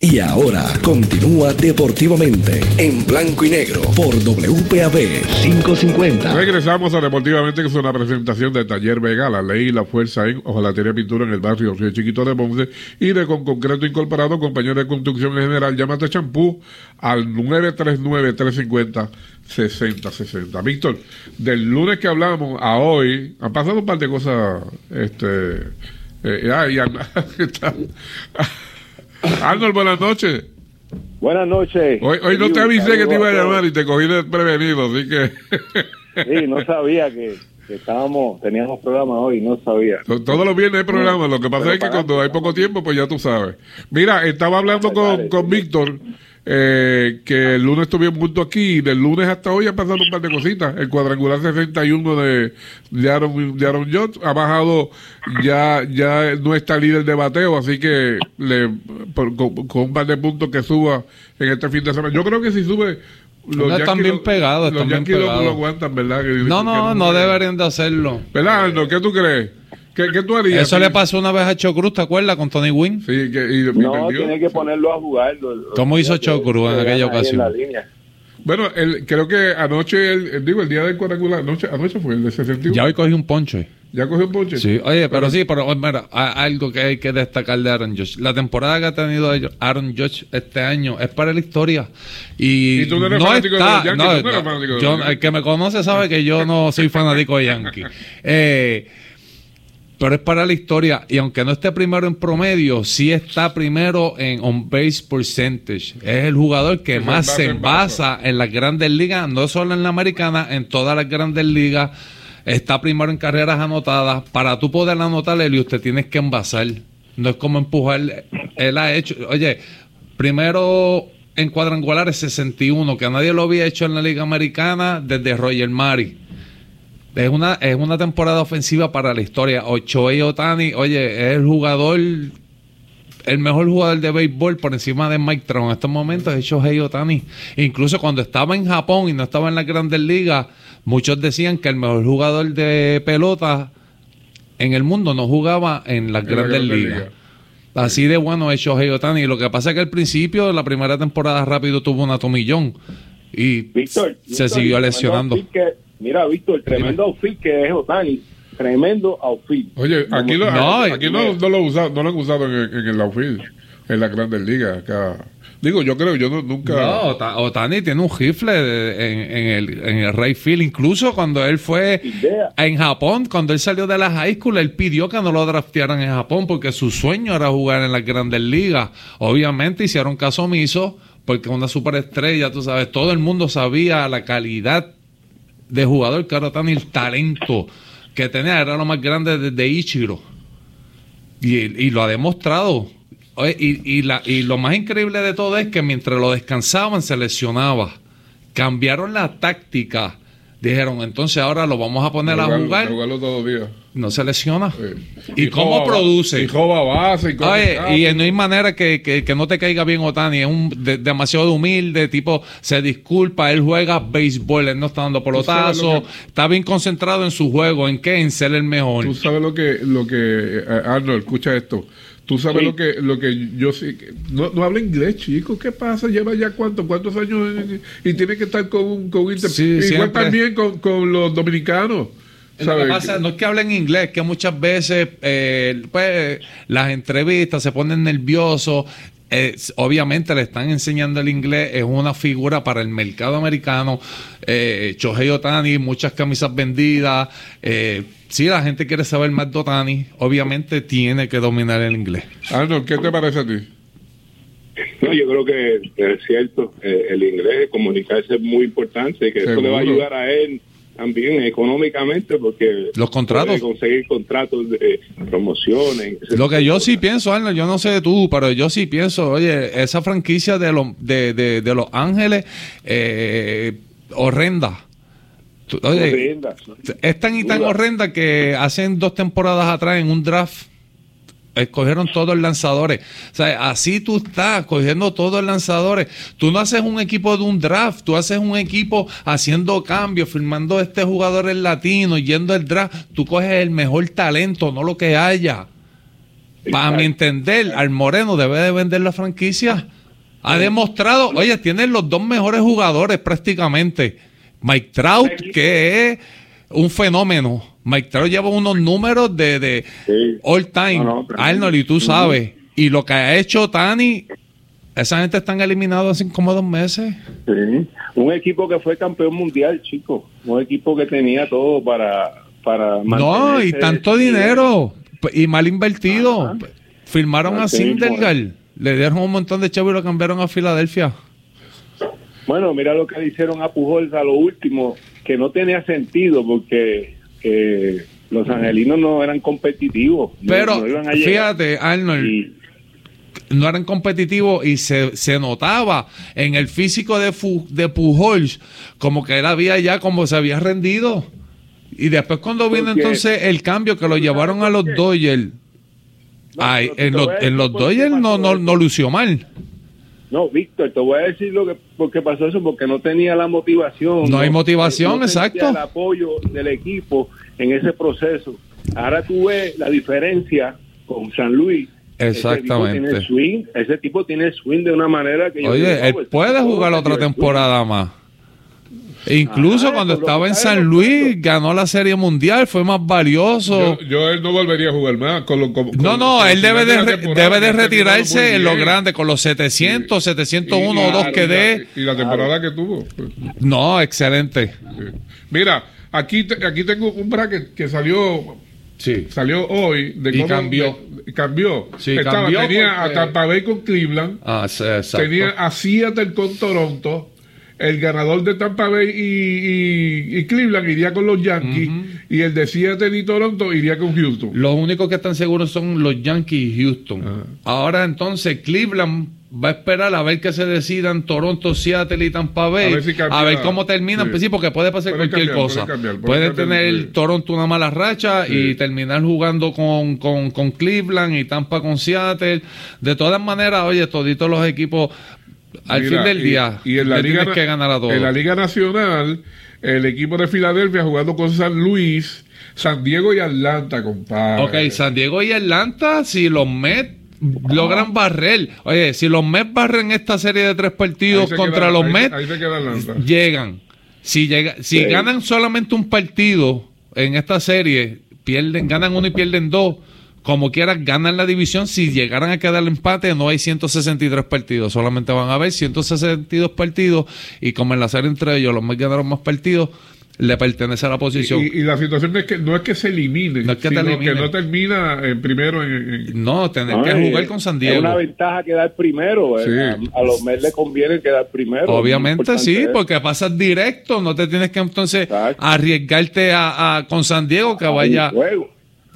Y ahora continúa deportivamente en blanco y negro por WPAB 550. Regresamos a Deportivamente, que es una presentación de Taller Vega, la ley y la fuerza en Ojalatería Pintura en el barrio Río Chiquito de Ponce y de Con Concreto Incorporado, compañero de construcción en general. Llámate champú al 939-350-6060. Víctor, del lunes que hablamos a hoy, han pasado un par de cosas. Este. Eh, ah, y, [LAUGHS] Arnold, buenas noches. Buenas noches. Hoy, hoy no te avisé que te iba a llamar y te cogí desprevenido, así que... sí, no sabía que, estábamos, teníamos programa hoy, no sabía. Todos los viernes hay programa, lo que pasa es que cuando hay poco tiempo, pues ya tú sabes. Mira, estaba hablando con, con Víctor eh, que el lunes estuvimos juntos aquí y del lunes hasta hoy ha pasado un par de cositas. El cuadrangular 61 de, de Aaron, de Aaron ha bajado, ya, ya no está líder de bateo, así que le, con, un par de puntos que suba en este fin de semana. Yo creo que si sube los no están bien pegados, están bien pegados. Lo, aguantan, ¿verdad? no, no, no, deberían de hacerlo. ¿Verdad, ¿Qué tú crees? ¿Qué, tú harías? Eso le pasó una vez a Chocruz, ¿te acuerdas? Con Tony Wynn. Sí, que, y, no, tiene que ponerlo a jugar. ¿Cómo hizo Chocruz en aquella ocasión? bueno, el, creo que anoche, el, digo, el día del cuadrangular, anoche, anoche fue el de 61. Ya hoy cogí un ponche. ¿Ya cogió un ponche? Sí, oye, pero, sí, pero mira, algo que hay que destacar de Aaron Judge. La temporada que ha tenido Aaron Judge este año es para la historia. Y, tú no eres fanático de los Yankees, no, no, fanático de yo, El que me conoce sabe que yo no soy fanático de Yankee. [LAUGHS] Eh, pero es para la historia. Y aunque no esté primero en promedio, sí está primero en on base percentage. Es el jugador que más se basa en las grandes ligas, no solo en la americana, en todas las grandes ligas. Está primero en carreras anotadas. Para tú poder anotar, y usted tienes que envasar. No es como empujar. Él ha hecho, oye, primero en cuadrangulares 61, que nadie lo había hecho en la Liga Americana desde Roger Mari es una, es una temporada ofensiva para la historia. Ochoa Otani, oye, es el jugador, el mejor jugador de béisbol por encima de Mike Trout en estos momentos es Shohei Otani. Incluso cuando estaba en Japón y no estaba en las grandes ligas, muchos decían que el mejor jugador de pelota en el mundo no jugaba en las grandes ligas. Así de bueno es Shohei Otani. Lo que pasa es que al principio, la primera temporada rápido tuvo una tomillón y se siguió lesionando. Mira, Víctor, tremendo outfit que es Otani. Tremendo outfit. Oye, aquí, lo, no, aquí no, no, lo, usado, no lo han usado en, en el outfit, en la Grandes Ligas. Acá. Digo, yo creo, yo nunca. No, Otani tiene un rifle en, el, en el right field. Incluso cuando él fue en Japón, cuando él salió de la high school, él pidió que no lo draftearan en Japón porque su sueño era jugar en las grandes ligas. Obviamente hicieron caso omiso porque una superestrella, tú sabes, todo el mundo sabía la calidad de jugador que era el talento que tenía, era lo más grande de, Ichiro. y lo ha demostrado y, la, y lo más increíble de todo es que mientras lo descansaban se lesionaba. Cambiaron la táctica. Dijeron, entonces ahora lo vamos a poner a jugar. No se lesiona. ¿Y, cómo produce? Y base. Y, y, no hay manera que, no te caiga bien Otani. Es un demasiado humilde, tipo, se disculpa, él juega béisbol, él no está dando pelotazos, está bien concentrado en su juego, en qué, en ser el mejor. Tú sabes lo que, lo que eh, Arnold, escucha esto. Tú sabes lo que lo que yo sí no, no habla inglés, chico. ¿Qué pasa? Lleva ya cuánto, cuántos años y, tiene que estar con un con igual también con, los dominicanos. Lo que pasa no es que hablen inglés, que muchas veces eh, pues, las entrevistas se ponen nerviosos, eh, obviamente le están enseñando el inglés, es una figura para el mercado americano. Eh, Shohei Otani, muchas camisas vendidas. Eh, si la gente quiere saber más de Otani, obviamente tiene que dominar el inglés. Arnold, ¿qué te parece a ti? No, yo creo que es cierto, eh, el inglés, comunicarse es muy importante, que eso le va a ayudar a él también económicamente porque los contratos conseguir contratos de promociones lo que yo sí pienso Arnold yo no sé tú pero yo sí pienso oye esa franquicia de, los de, de, Los Ángeles eh, horrenda. Es tan y tan horrenda que hacen dos temporadas atrás en un draft escogieron todos los lanzadores. O sea, así tú estás cogiendo todos los lanzadores. Tú no haces un equipo de un draft, tú haces un equipo haciendo cambios, firmando este jugador en latino, yendo el draft. Tú coges el mejor talento, no lo que haya. Para mi entender, al Moreno debe de vender la franquicia. Ha demostrado, oye, tiene los dos mejores jugadores prácticamente. Mike Trout, que es un fenómeno Mike Trout lleva unos números de, de all time. Arnold, y tú sabes. Y lo que ha hecho Tani, esa gente están eliminados hace como dos meses. Sí. Un equipo que fue campeón mundial, chico. Un equipo que tenía todo para. para no, y tanto dinero. Y mal invertido. Firmaron a Sindergaard. Le dieron un montón de chavos y lo cambiaron a Filadelfia. Bueno, mira lo que le hicieron a Pujols a lo último, que no tenía sentido porque que los angelinos no eran competitivos. Pero fíjate, Arnold. no eran competitivos y se, se, notaba en el físico de, de Pujols como que él había ya como se había rendido. Y después cuando vino entonces el cambio que lo llevaron a los Dodgers, en, los, en los Dodgers no, no, no lució mal. No, Víctor, te voy a decir lo que porque pasó eso, porque no tenía la motivación. No, hay motivación, exacto. El apoyo del equipo en ese proceso. Ahora tú ves la diferencia con San Luis. Exactamente. Ese tipo tiene swing, ese tipo tiene swing de una manera que... Oye, él pues, puede jugar otra temporada más. Incluso cuando estaba en San Luis, ganó la Serie Mundial, fue más valioso. Yo, él no volvería a jugar más. Con no, no, él debe de, debe de retirarse en lo grande, con los 700, 701 o 2 que dé. Y la temporada que tuvo. No, excelente. Mira, aquí, aquí tengo un bracket que salió Sí. Salió hoy de y cambió. cambió. Sí, cambió tenía a Tampa Bay con Cleveland. Ah, tenía a Seattle con Toronto el ganador de Tampa Bay y, Cleveland iría con los Yankees y el de Seattle y Toronto iría con Houston. Los únicos que están seguros son los Yankees y Houston. Ahora entonces Cleveland va a esperar a ver qué se decidan Toronto, Seattle y Tampa Bay. A ver, cómo terminan. Pues sí, porque puede pasar cualquier cosa. Puede, tener Toronto una mala racha y terminar jugando con, con, Cleveland y Tampa con Seattle. De todas maneras, oye, toditos los equipos al fin del día, y, en la liga, que ganar a todos. En la Liga Nacional, el equipo de Filadelfia jugando con San Luis, San Diego y Atlanta, compadre. Ok, San Diego y Atlanta, si los Mets logran barrer. Oye, si los Mets barren esta serie de tres partidos contra los Mets, llegan. Si, llega, si ganan solamente un partido en esta serie, pierden, ganan uno y pierden dos como quieras, ganan la división. Si llegaran a quedar el empate, no hay 163 partidos, solamente van a haber 162 partidos. Y como en la serie entre ellos, los más ganaron más partidos, le pertenece a la posición. Y, la situación es que no es que se elimine, no es que sino que no termina en primero en, No, tener que jugar con San Diego. Es una ventaja quedar primero. Eh, a, los Mets le conviene quedar primero. Obviamente sí, porque pasas directo, no te tienes que entonces arriesgarte a, con San Diego que vaya...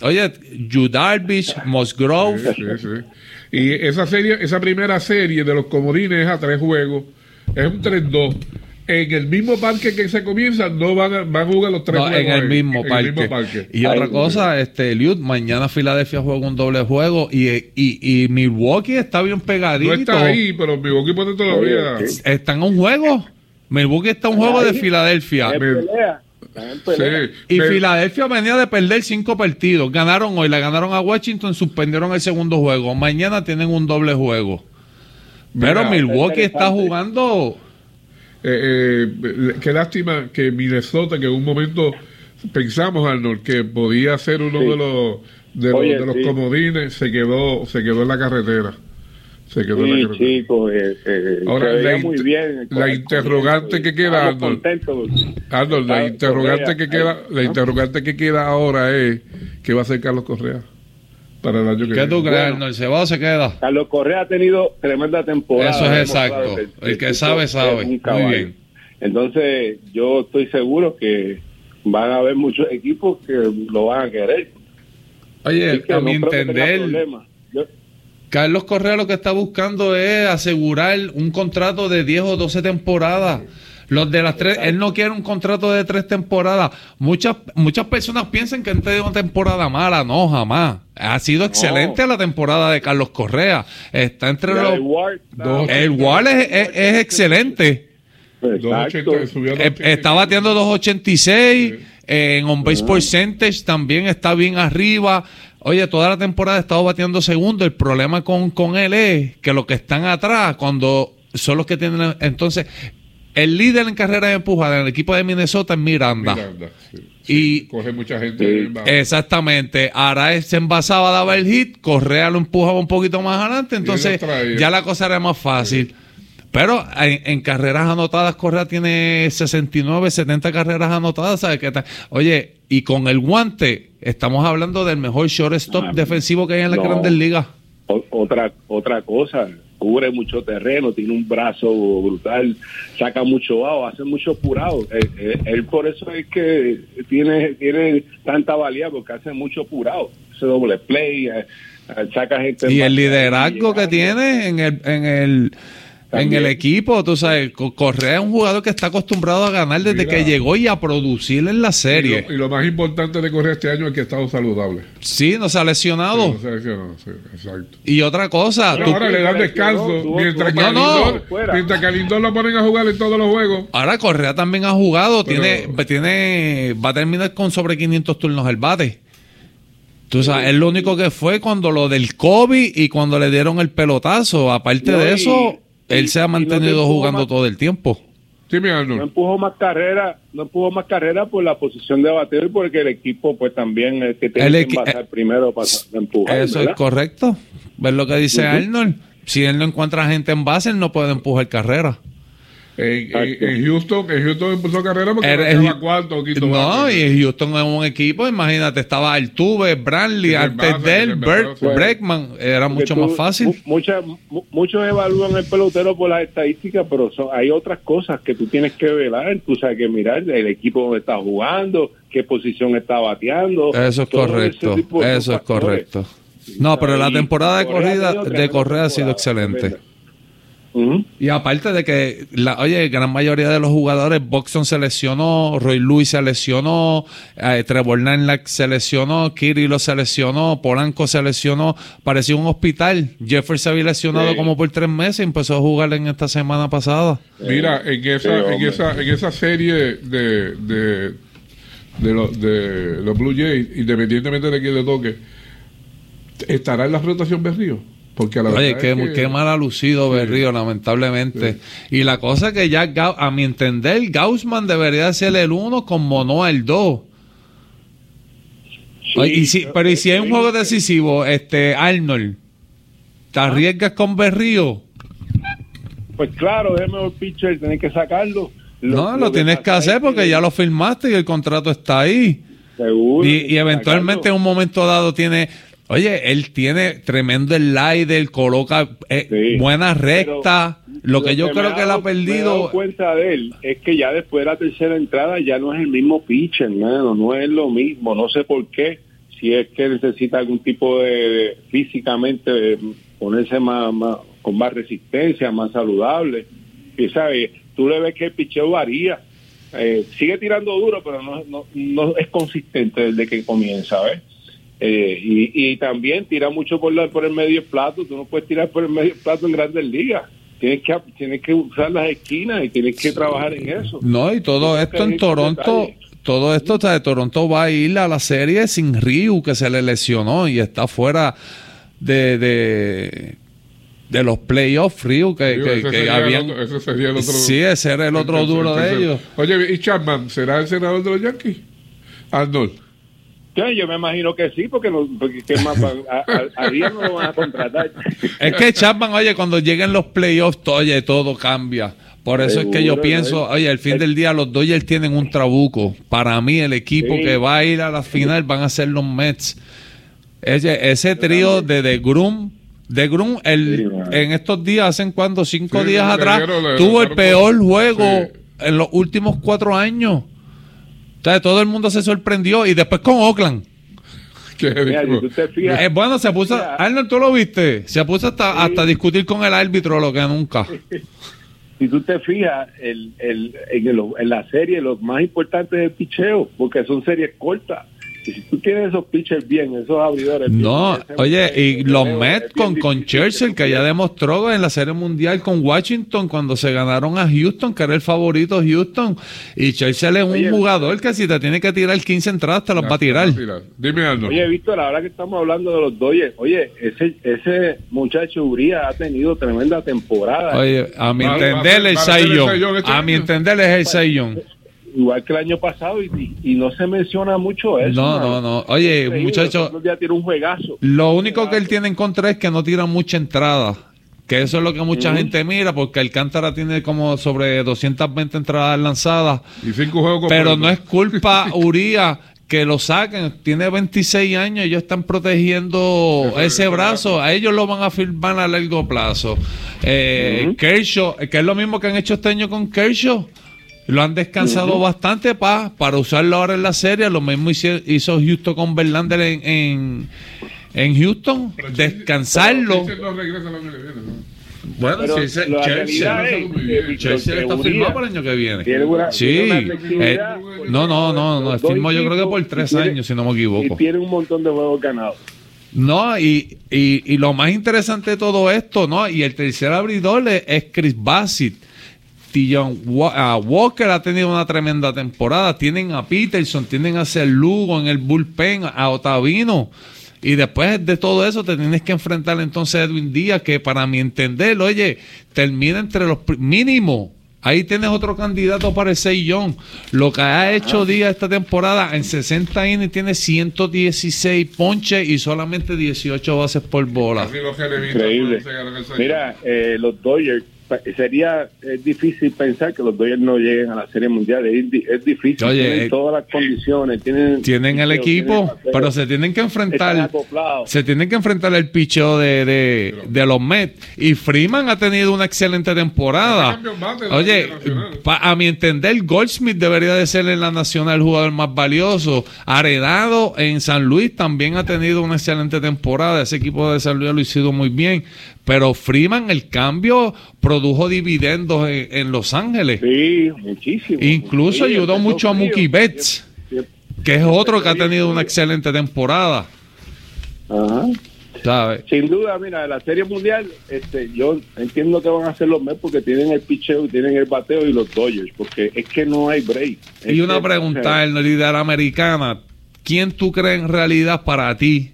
Oye, Yu Darvish, Musgrove. Sí, sí, y esa serie, esa primera serie de los comodines a tres juegos es un 3-2 en el mismo parque que se comienza, no van a, van a jugar los tres no, en, el mismo, parque. Y otra cosa, este, Liud, mañana Filadelfia juega un doble juego y, y, y, Milwaukee está bien pegadito. No está ahí, pero Milwaukee puede todavía. Está en un juego. Milwaukee está en un juego de Filadelfia. Y Filadelfia venía de perder cinco partidos. Ganaron hoy, la ganaron a Washington, suspendieron el segundo juego. Mañana tienen un doble juego. Pero Milwaukee está jugando eh, eh, qué lástima que Minnesota, que en un momento pensamos, Arnold, que podía ser uno de los de, los, comodines, se quedó, se quedó en la carretera. Se quedó en la carretera. Eh, eh, Ahora, la, muy bien, la interrogante que queda, Arnold, Arnold la interrogante que queda, la interrogante que queda ahora es ¿qué va a hacer Carlos Correa? para el año que ¿Qué tú crees, Arnold? ¿Se va o se queda? Carlos Correa ha tenido tremenda temporada. Eso es exacto. el que sabe, sabe. Muy bien. Entonces, yo estoy seguro que van a haber muchos equipos que lo van a querer. Oye, a mi entender, Carlos Correa lo que está buscando es asegurar un contrato de 10 o 12 temporadas. Los de las tres, él no quiere un contrato de tres temporadas. Muchas, muchas personas piensan que han tenido una temporada mala. No, jamás. Ha sido excelente la temporada de Carlos Correa. Está entre los. El Wall, es, excelente. Eh, está bateando 286. en On Base Percentage también está bien arriba. Oye, toda la temporada ha estado bateando segundo. El problema con, con él es que los que están atrás, cuando son los que tienen. Entonces, el líder en carrera de empujada en el equipo de Minnesota es Miranda. y coge mucha gente. Exactamente. Ahora se envasaba, daba el hit, Correa lo empujaba un poquito más adelante, entonces ya la cosa era más fácil. Pero en, carreras anotadas, Correa tiene 69, 70 carreras anotadas. ¿sabes qué Oye, y con el guante, estamos hablando del mejor shortstop ah, defensivo que hay en la Grandes Ligas. Otra, otra cosa, cubre mucho terreno, tiene un brazo brutal, saca mucho bajo, hace mucho purado. Eh, eh, él, por eso es que tiene, tiene tanta valía, porque hace mucho purado. Ese doble play, eh, saca gente. Y el liderazgo que tiene en el, en el en el equipo, tú sabes, Correa es un jugador que está acostumbrado a ganar desde que llegó y a producir en la serie. Y lo, más importante de Correa este año es que ha estado saludable. Sí, no se ha lesionado. no se ha lesionado, sí, exacto. Y otra cosa. ahora le dan descanso. mientras, que mientras Lindor lo ponen a jugar en todos los juegos. Ahora Correa también ha jugado. tiene, tiene, va a terminar con sobre 500 turnos el bate. Tú sabes, es lo único que fue cuando lo del COVID y cuando le dieron el pelotazo. Aparte de eso, él se ha mantenido jugando todo el tiempo. Sí, no empujó más carrera, no empujó más carrera por la posición de bateo y porque el equipo pues también es que tiene que pasar primero para empujar. Eso es correcto. ¿Ves lo que dice Arnold? Si él no encuentra gente en base, él no puede empujar carrera. En, Houston, en Houston empezó carrera porque era cuarto quinto No, y en Houston es un equipo, imagínate, estaba Altuve, Brantley, antes de él, Bert, Breckman, era mucho más fácil. muchos evalúan el pelotero por las estadísticas, pero hay otras cosas que tú tienes que velar, tú sabes que mirar el equipo donde está jugando, qué posición está bateando. Eso es correcto, eso es correcto. No, pero la temporada de corrida de Correa ha sido excelente. Y aparte de que, la, oye, gran mayoría de los jugadores, Boxon se lesionó, Roy Luis se lesionó, eh, Trevor Nanlack se lesionó, Kirilo se lesionó, Polanco se lesionó, parecía un hospital. Jeffrey se había lesionado como por tres meses y empezó a jugar en esta semana pasada. Mira, en esa, en esa, en esa serie de, de, de, los, de los Blue Jays, independientemente de quién le toque, ¿estará en la rotación Berrío? Porque Oye, qué, mal ha lucido Berrío, lamentablemente. Y la cosa que ya, a mi entender, Gaussman debería ser el uno con Monoa el 2. Oye, y si, pero y si hay un juego decisivo, este Arnold, ¿te arriesgas con Berrío? Pues claro, es el mejor pitcher, tienes que sacarlo. no, lo, tienes que hacer porque ya lo firmaste y el contrato está ahí. Seguro. Y, y eventualmente en un momento dado tiene... Oye, él tiene tremendo slider, coloca eh, Sí. buena recta. Lo que yo creo que él ha dado- me he dado perdido... cuenta de él es que ya después de la tercera entrada ya no es el mismo pitcher, hermano, no es lo mismo, no sé por qué, si es que necesita algún tipo de, de- físicamente de ponerse más, más- con más resistencia, más saludable. Y sabes, tú le ves que el picheo varía, Eh, sigue tirando duro, pero no, no, no es consistente desde que comienza, ¿ves? Eh, y, y también tira mucho por, la, por el medio plato. Tú no puedes tirar por el medio plato en grandes ligas. Tienes que, tienes que usar las esquinas y tienes que trabajar en eso. No, y todo Tienes esto en Toronto, todo esto, sea, de Toronto va a ir a la serie sin Ryu, que se le lesionó y está fuera de, de, de los playoffs, Ryu, que, Digo, que- ese que sería el habían... otro- ese sería el otro- Sí, ese era el otro el duro de ellos. Oye, ¿y Chapman será el senador de los Yankees? Arnold. Sí, yo me imagino que sí, porque, no, porque ¿qué más van? a, a, a Díaz no lo van a contratar. Es que Chapman, oye, cuando lleguen los playoffs, oye, todo cambia. Por eso es que yo pienso, ¿no? oye, al fin del día los Dodgers tienen un trabuco. Para mí, el equipo Sí. que va a ir a la final van a ser los Mets. Ese, ese trío de The Groom, The Groom, el, Sí, en estos días, ¿hacen cuánto? Cinco Sí, días atrás, tuvo el peor juego Sí. en los últimos cuatro años. O sea, todo el mundo se sorprendió. Y después con Oakland. [LAUGHS] ¿Qué Mira, dijo? si tú te fijas, Eh, bueno, se puso, Mira. Arnold, tú lo viste, se puso hasta, hasta a discutir con el árbitro lo que nunca. [LAUGHS] si tú te fijas el, el, en, el- en la serie, lo más importante es el picheo, porque son series cortas. Si tú tienes esos pitchers bien, esos abridores. bien, No, oye, y los Mets es con, con Churchill, que ya demostró en la Serie Mundial con Washington, cuando se ganaron a Houston, que era el favorito Houston, y Churchill es un Oye, jugador que si te tiene que tirar 15 entradas, te las va a tirar. Dime, Arnold. Oye, Víctor, ahora que estamos hablando de los Dodgers, oye, ese, ese muchacho Urias ha tenido tremenda temporada. Oye, a mi entender ser- el va a mi entender es el Saiyón. Igual que el año pasado, y, no se menciona mucho eso. No, no, no. Oye, Increíble, muchacho, día tiró un juegazo. Lo único que él tiene en contra es que no tira mucha entrada. Que eso es lo que mucha gente mira, porque Alcántara tiene como sobre 220 entradas lanzadas. Y cinco juegos Pero no es culpa [LAUGHS] Uría que lo saquen. Tiene 26 años, ellos están protegiendo Eso- ese brazo. A ellos lo van a firmar a largo plazo. Eh, Kershaw, que es lo mismo que han hecho este año con Kershaw. Lo han descansado bastante pa, para usarlo ahora en la serie. Lo mismo hizo, hizo Houston con Verlander en, en, en Houston. Descansarlo. Churchill no regresa el año que viene, ¿no? Bueno, Pero si ese-. Víctor, Churchill que está firmado para el año que viene. tiene una- Sí, tiene una eh, no, no, no, no, firmó yo creo que por y tres tiene- años, si no me equivoco. Y tiene un montón de juegos ganados. No, y, y, y lo más interesante de todo esto, ¿no? Y el tercer abridor es, es Chris Bassett. Tillon ah, Walker ha tenido una tremenda temporada. Tienen a Peterson, tienen a Ser Lugo en el bullpen, a Otavino. Y después de todo eso te tienes que enfrentar entonces a Edwin Díaz, que para mi entender, oye, termina entre los pri- mínimo. Ahí tienes otro candidato para el 6 John. Lo que ha hecho Díaz esta temporada en 60 innings tiene 116 ponches y solamente 18 bases por bola. Increíble. Mira, eh, los Dodgers, sería es difícil pensar que los Dodgers no lleguen a la Serie Mundial. Es, di- es difícil. Oye, tienen eh, todas las condiciones. Tienen, Tienen el equipo, tienen pero se tienen que enfrentar. Se tienen que enfrentar el picheo de, de, de los Mets. Y Freeman ha tenido una excelente temporada. Oye, a mi entender, Goldsmith debería de ser en la nacional el jugador más valioso. Arenado en San Luis también ha tenido una excelente temporada. Ese equipo de San Luis lo ha sido muy bien. Pero Freeman, el cambio, produjo dividendos en, en Los Ángeles. Sí, muchísimo. Incluso Sí, ayudó mucho a. Mookie Betts, que es otro que ha tenido una excelente temporada. Ajá. ¿sabes? Sin duda, mira, la Serie Mundial, este, yo entiendo que van a hacer los Mets porque tienen el picheo y tienen el bateo y los Dodgers, porque es que no hay break. Es Y una que, pregunta, en la americana, ¿quién tú crees en realidad para ti?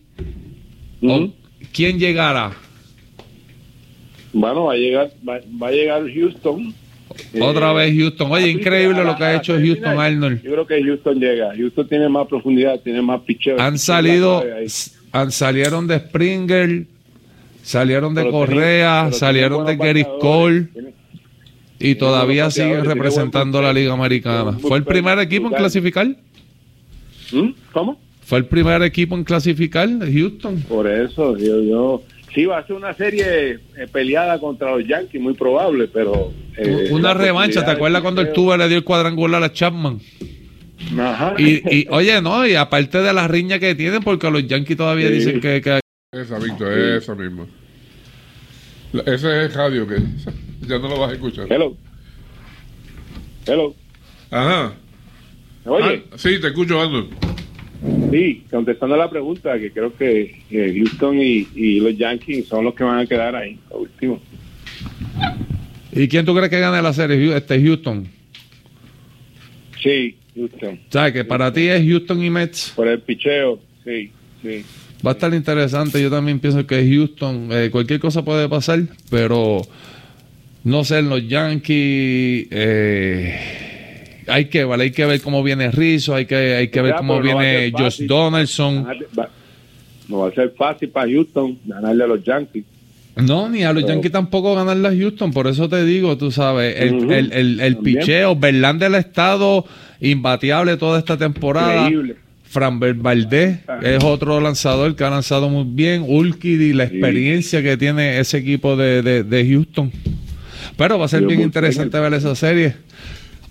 ¿O ¿Quién llegará? Bueno, va a llegar, va, va a llegar Houston Otra vez Houston. Oye, increíble lo que ha hecho Houston Arnold. Yo creo que Houston llega. Houston tiene más profundidad, tiene más picheo. Han salido, han, salieron de Springer, salieron de Correa, salieron de Gary Cole. Y todavía siguen representando la Liga Americana. ¿Fue el primer equipo en clasificar? ¿Mm? ¿Cómo? Fue el primer equipo en clasificar, Houston. Por eso, yo, yo sí va a ser una serie eh, peleada contra los Yankees, muy probable, pero... Eh, una revancha, ¿te acuerdas cuando el Tuba le dio el cuadrangular a Chapman? Ajá. Y, oye, no, y aparte de la riña que tienen, porque los Yankees todavía dicen que, que... Esa, Víctor, esa misma. Ese es radio que ya no lo vas a escuchar. Hello. Hello. Ajá. Oye. Ah, sí, te escucho, Ando. Sí, contestando a la pregunta, que creo que Houston y, los Yankees son los que van a quedar ahí, último. ¿Y quién tú crees que gane la serie? Este Houston. Sí, Houston. ¿Sabes que para ti es Houston y Mets? Por el picheo, sí, sí. Va a estar interesante. Yo también pienso que Houston, eh, cualquier cosa puede pasar, pero no sé, en los Yankees. Eh, hay que, vale, hay que ver cómo viene Rizzo, hay que, hay que ver cómo viene Josh Donaldson. No va a ser fácil para Houston ganarle a los Yankees. No, ni a los Yankees tampoco ganarle a Houston, por eso te digo, tú sabes, el, el, el, el picheo, Verlander ha estado imbatiable toda esta temporada. Increíble. Fran Valdés es otro lanzador que ha lanzado muy bien. Ulkidi, la experiencia que tiene ese equipo de, de, de Houston. Pero va a ser bien interesante ver esa serie.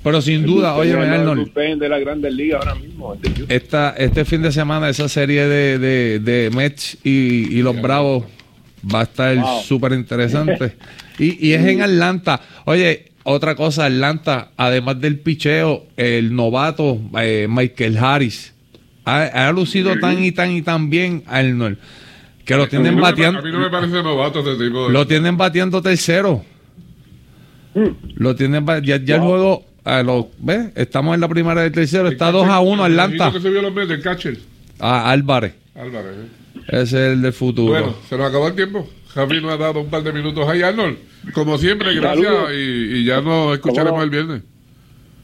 Pero sin duda, oye, Arnold. de la Grandes Ligas ahora mismo. Esta, este fin de semana, esa serie de, de, de Mets y, los Bravos va a estar súper interesante. [LAUGHS] y, y es en Atlanta. Oye, otra cosa, Atlanta, además del picheo, el novato eh, Michael Harris ha, lucido tan y tan y tan bien Arnold que lo tienen bateando. a mí no me parece novato este tipo. Lo tienen bateando tercero. Hmm. Lo tienen ya, ya el juego a los, ¿ves? Estamos en la primera del tercero, está 2 a 1 Atlanta. que se vio los meses, el catcher? Ah, Álvarez. Álvarez. ¿eh? Ese es el del futuro. Bueno, se nos acabó el tiempo. Javi nos ha dado un par de minutos ahí, Arnold. Como siempre, gracias y, y, ya nos escucharemos el viernes.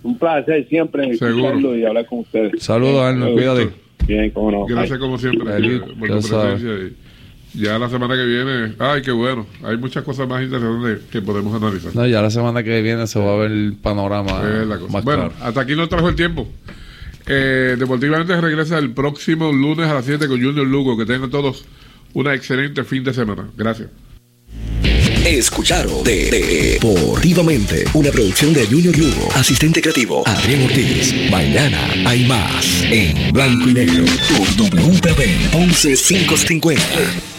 Un placer siempre escucharlo y hablar con ustedes. Saludos, Arnold. Cuídate. Bien, cómo no. Gracias, como siempre, por tu presencia. Ya la semana que viene, ay, qué bueno. Hay muchas cosas más interesantes que podemos analizar. No, ya la semana que viene se va a ver el panorama. bueno, hasta aquí nos trajo el tiempo. Eh, Deportivamente regresa el próximo lunes a las 7 con Junior Lugo. Que tengan todos una excelente fin de semana. Gracias. Escucharon de, Deportivamente, una producción de Junior Lugo, asistente creativo Adrián Ortiz. Mañana hay más en blanco y negro. Tu WPB 11550.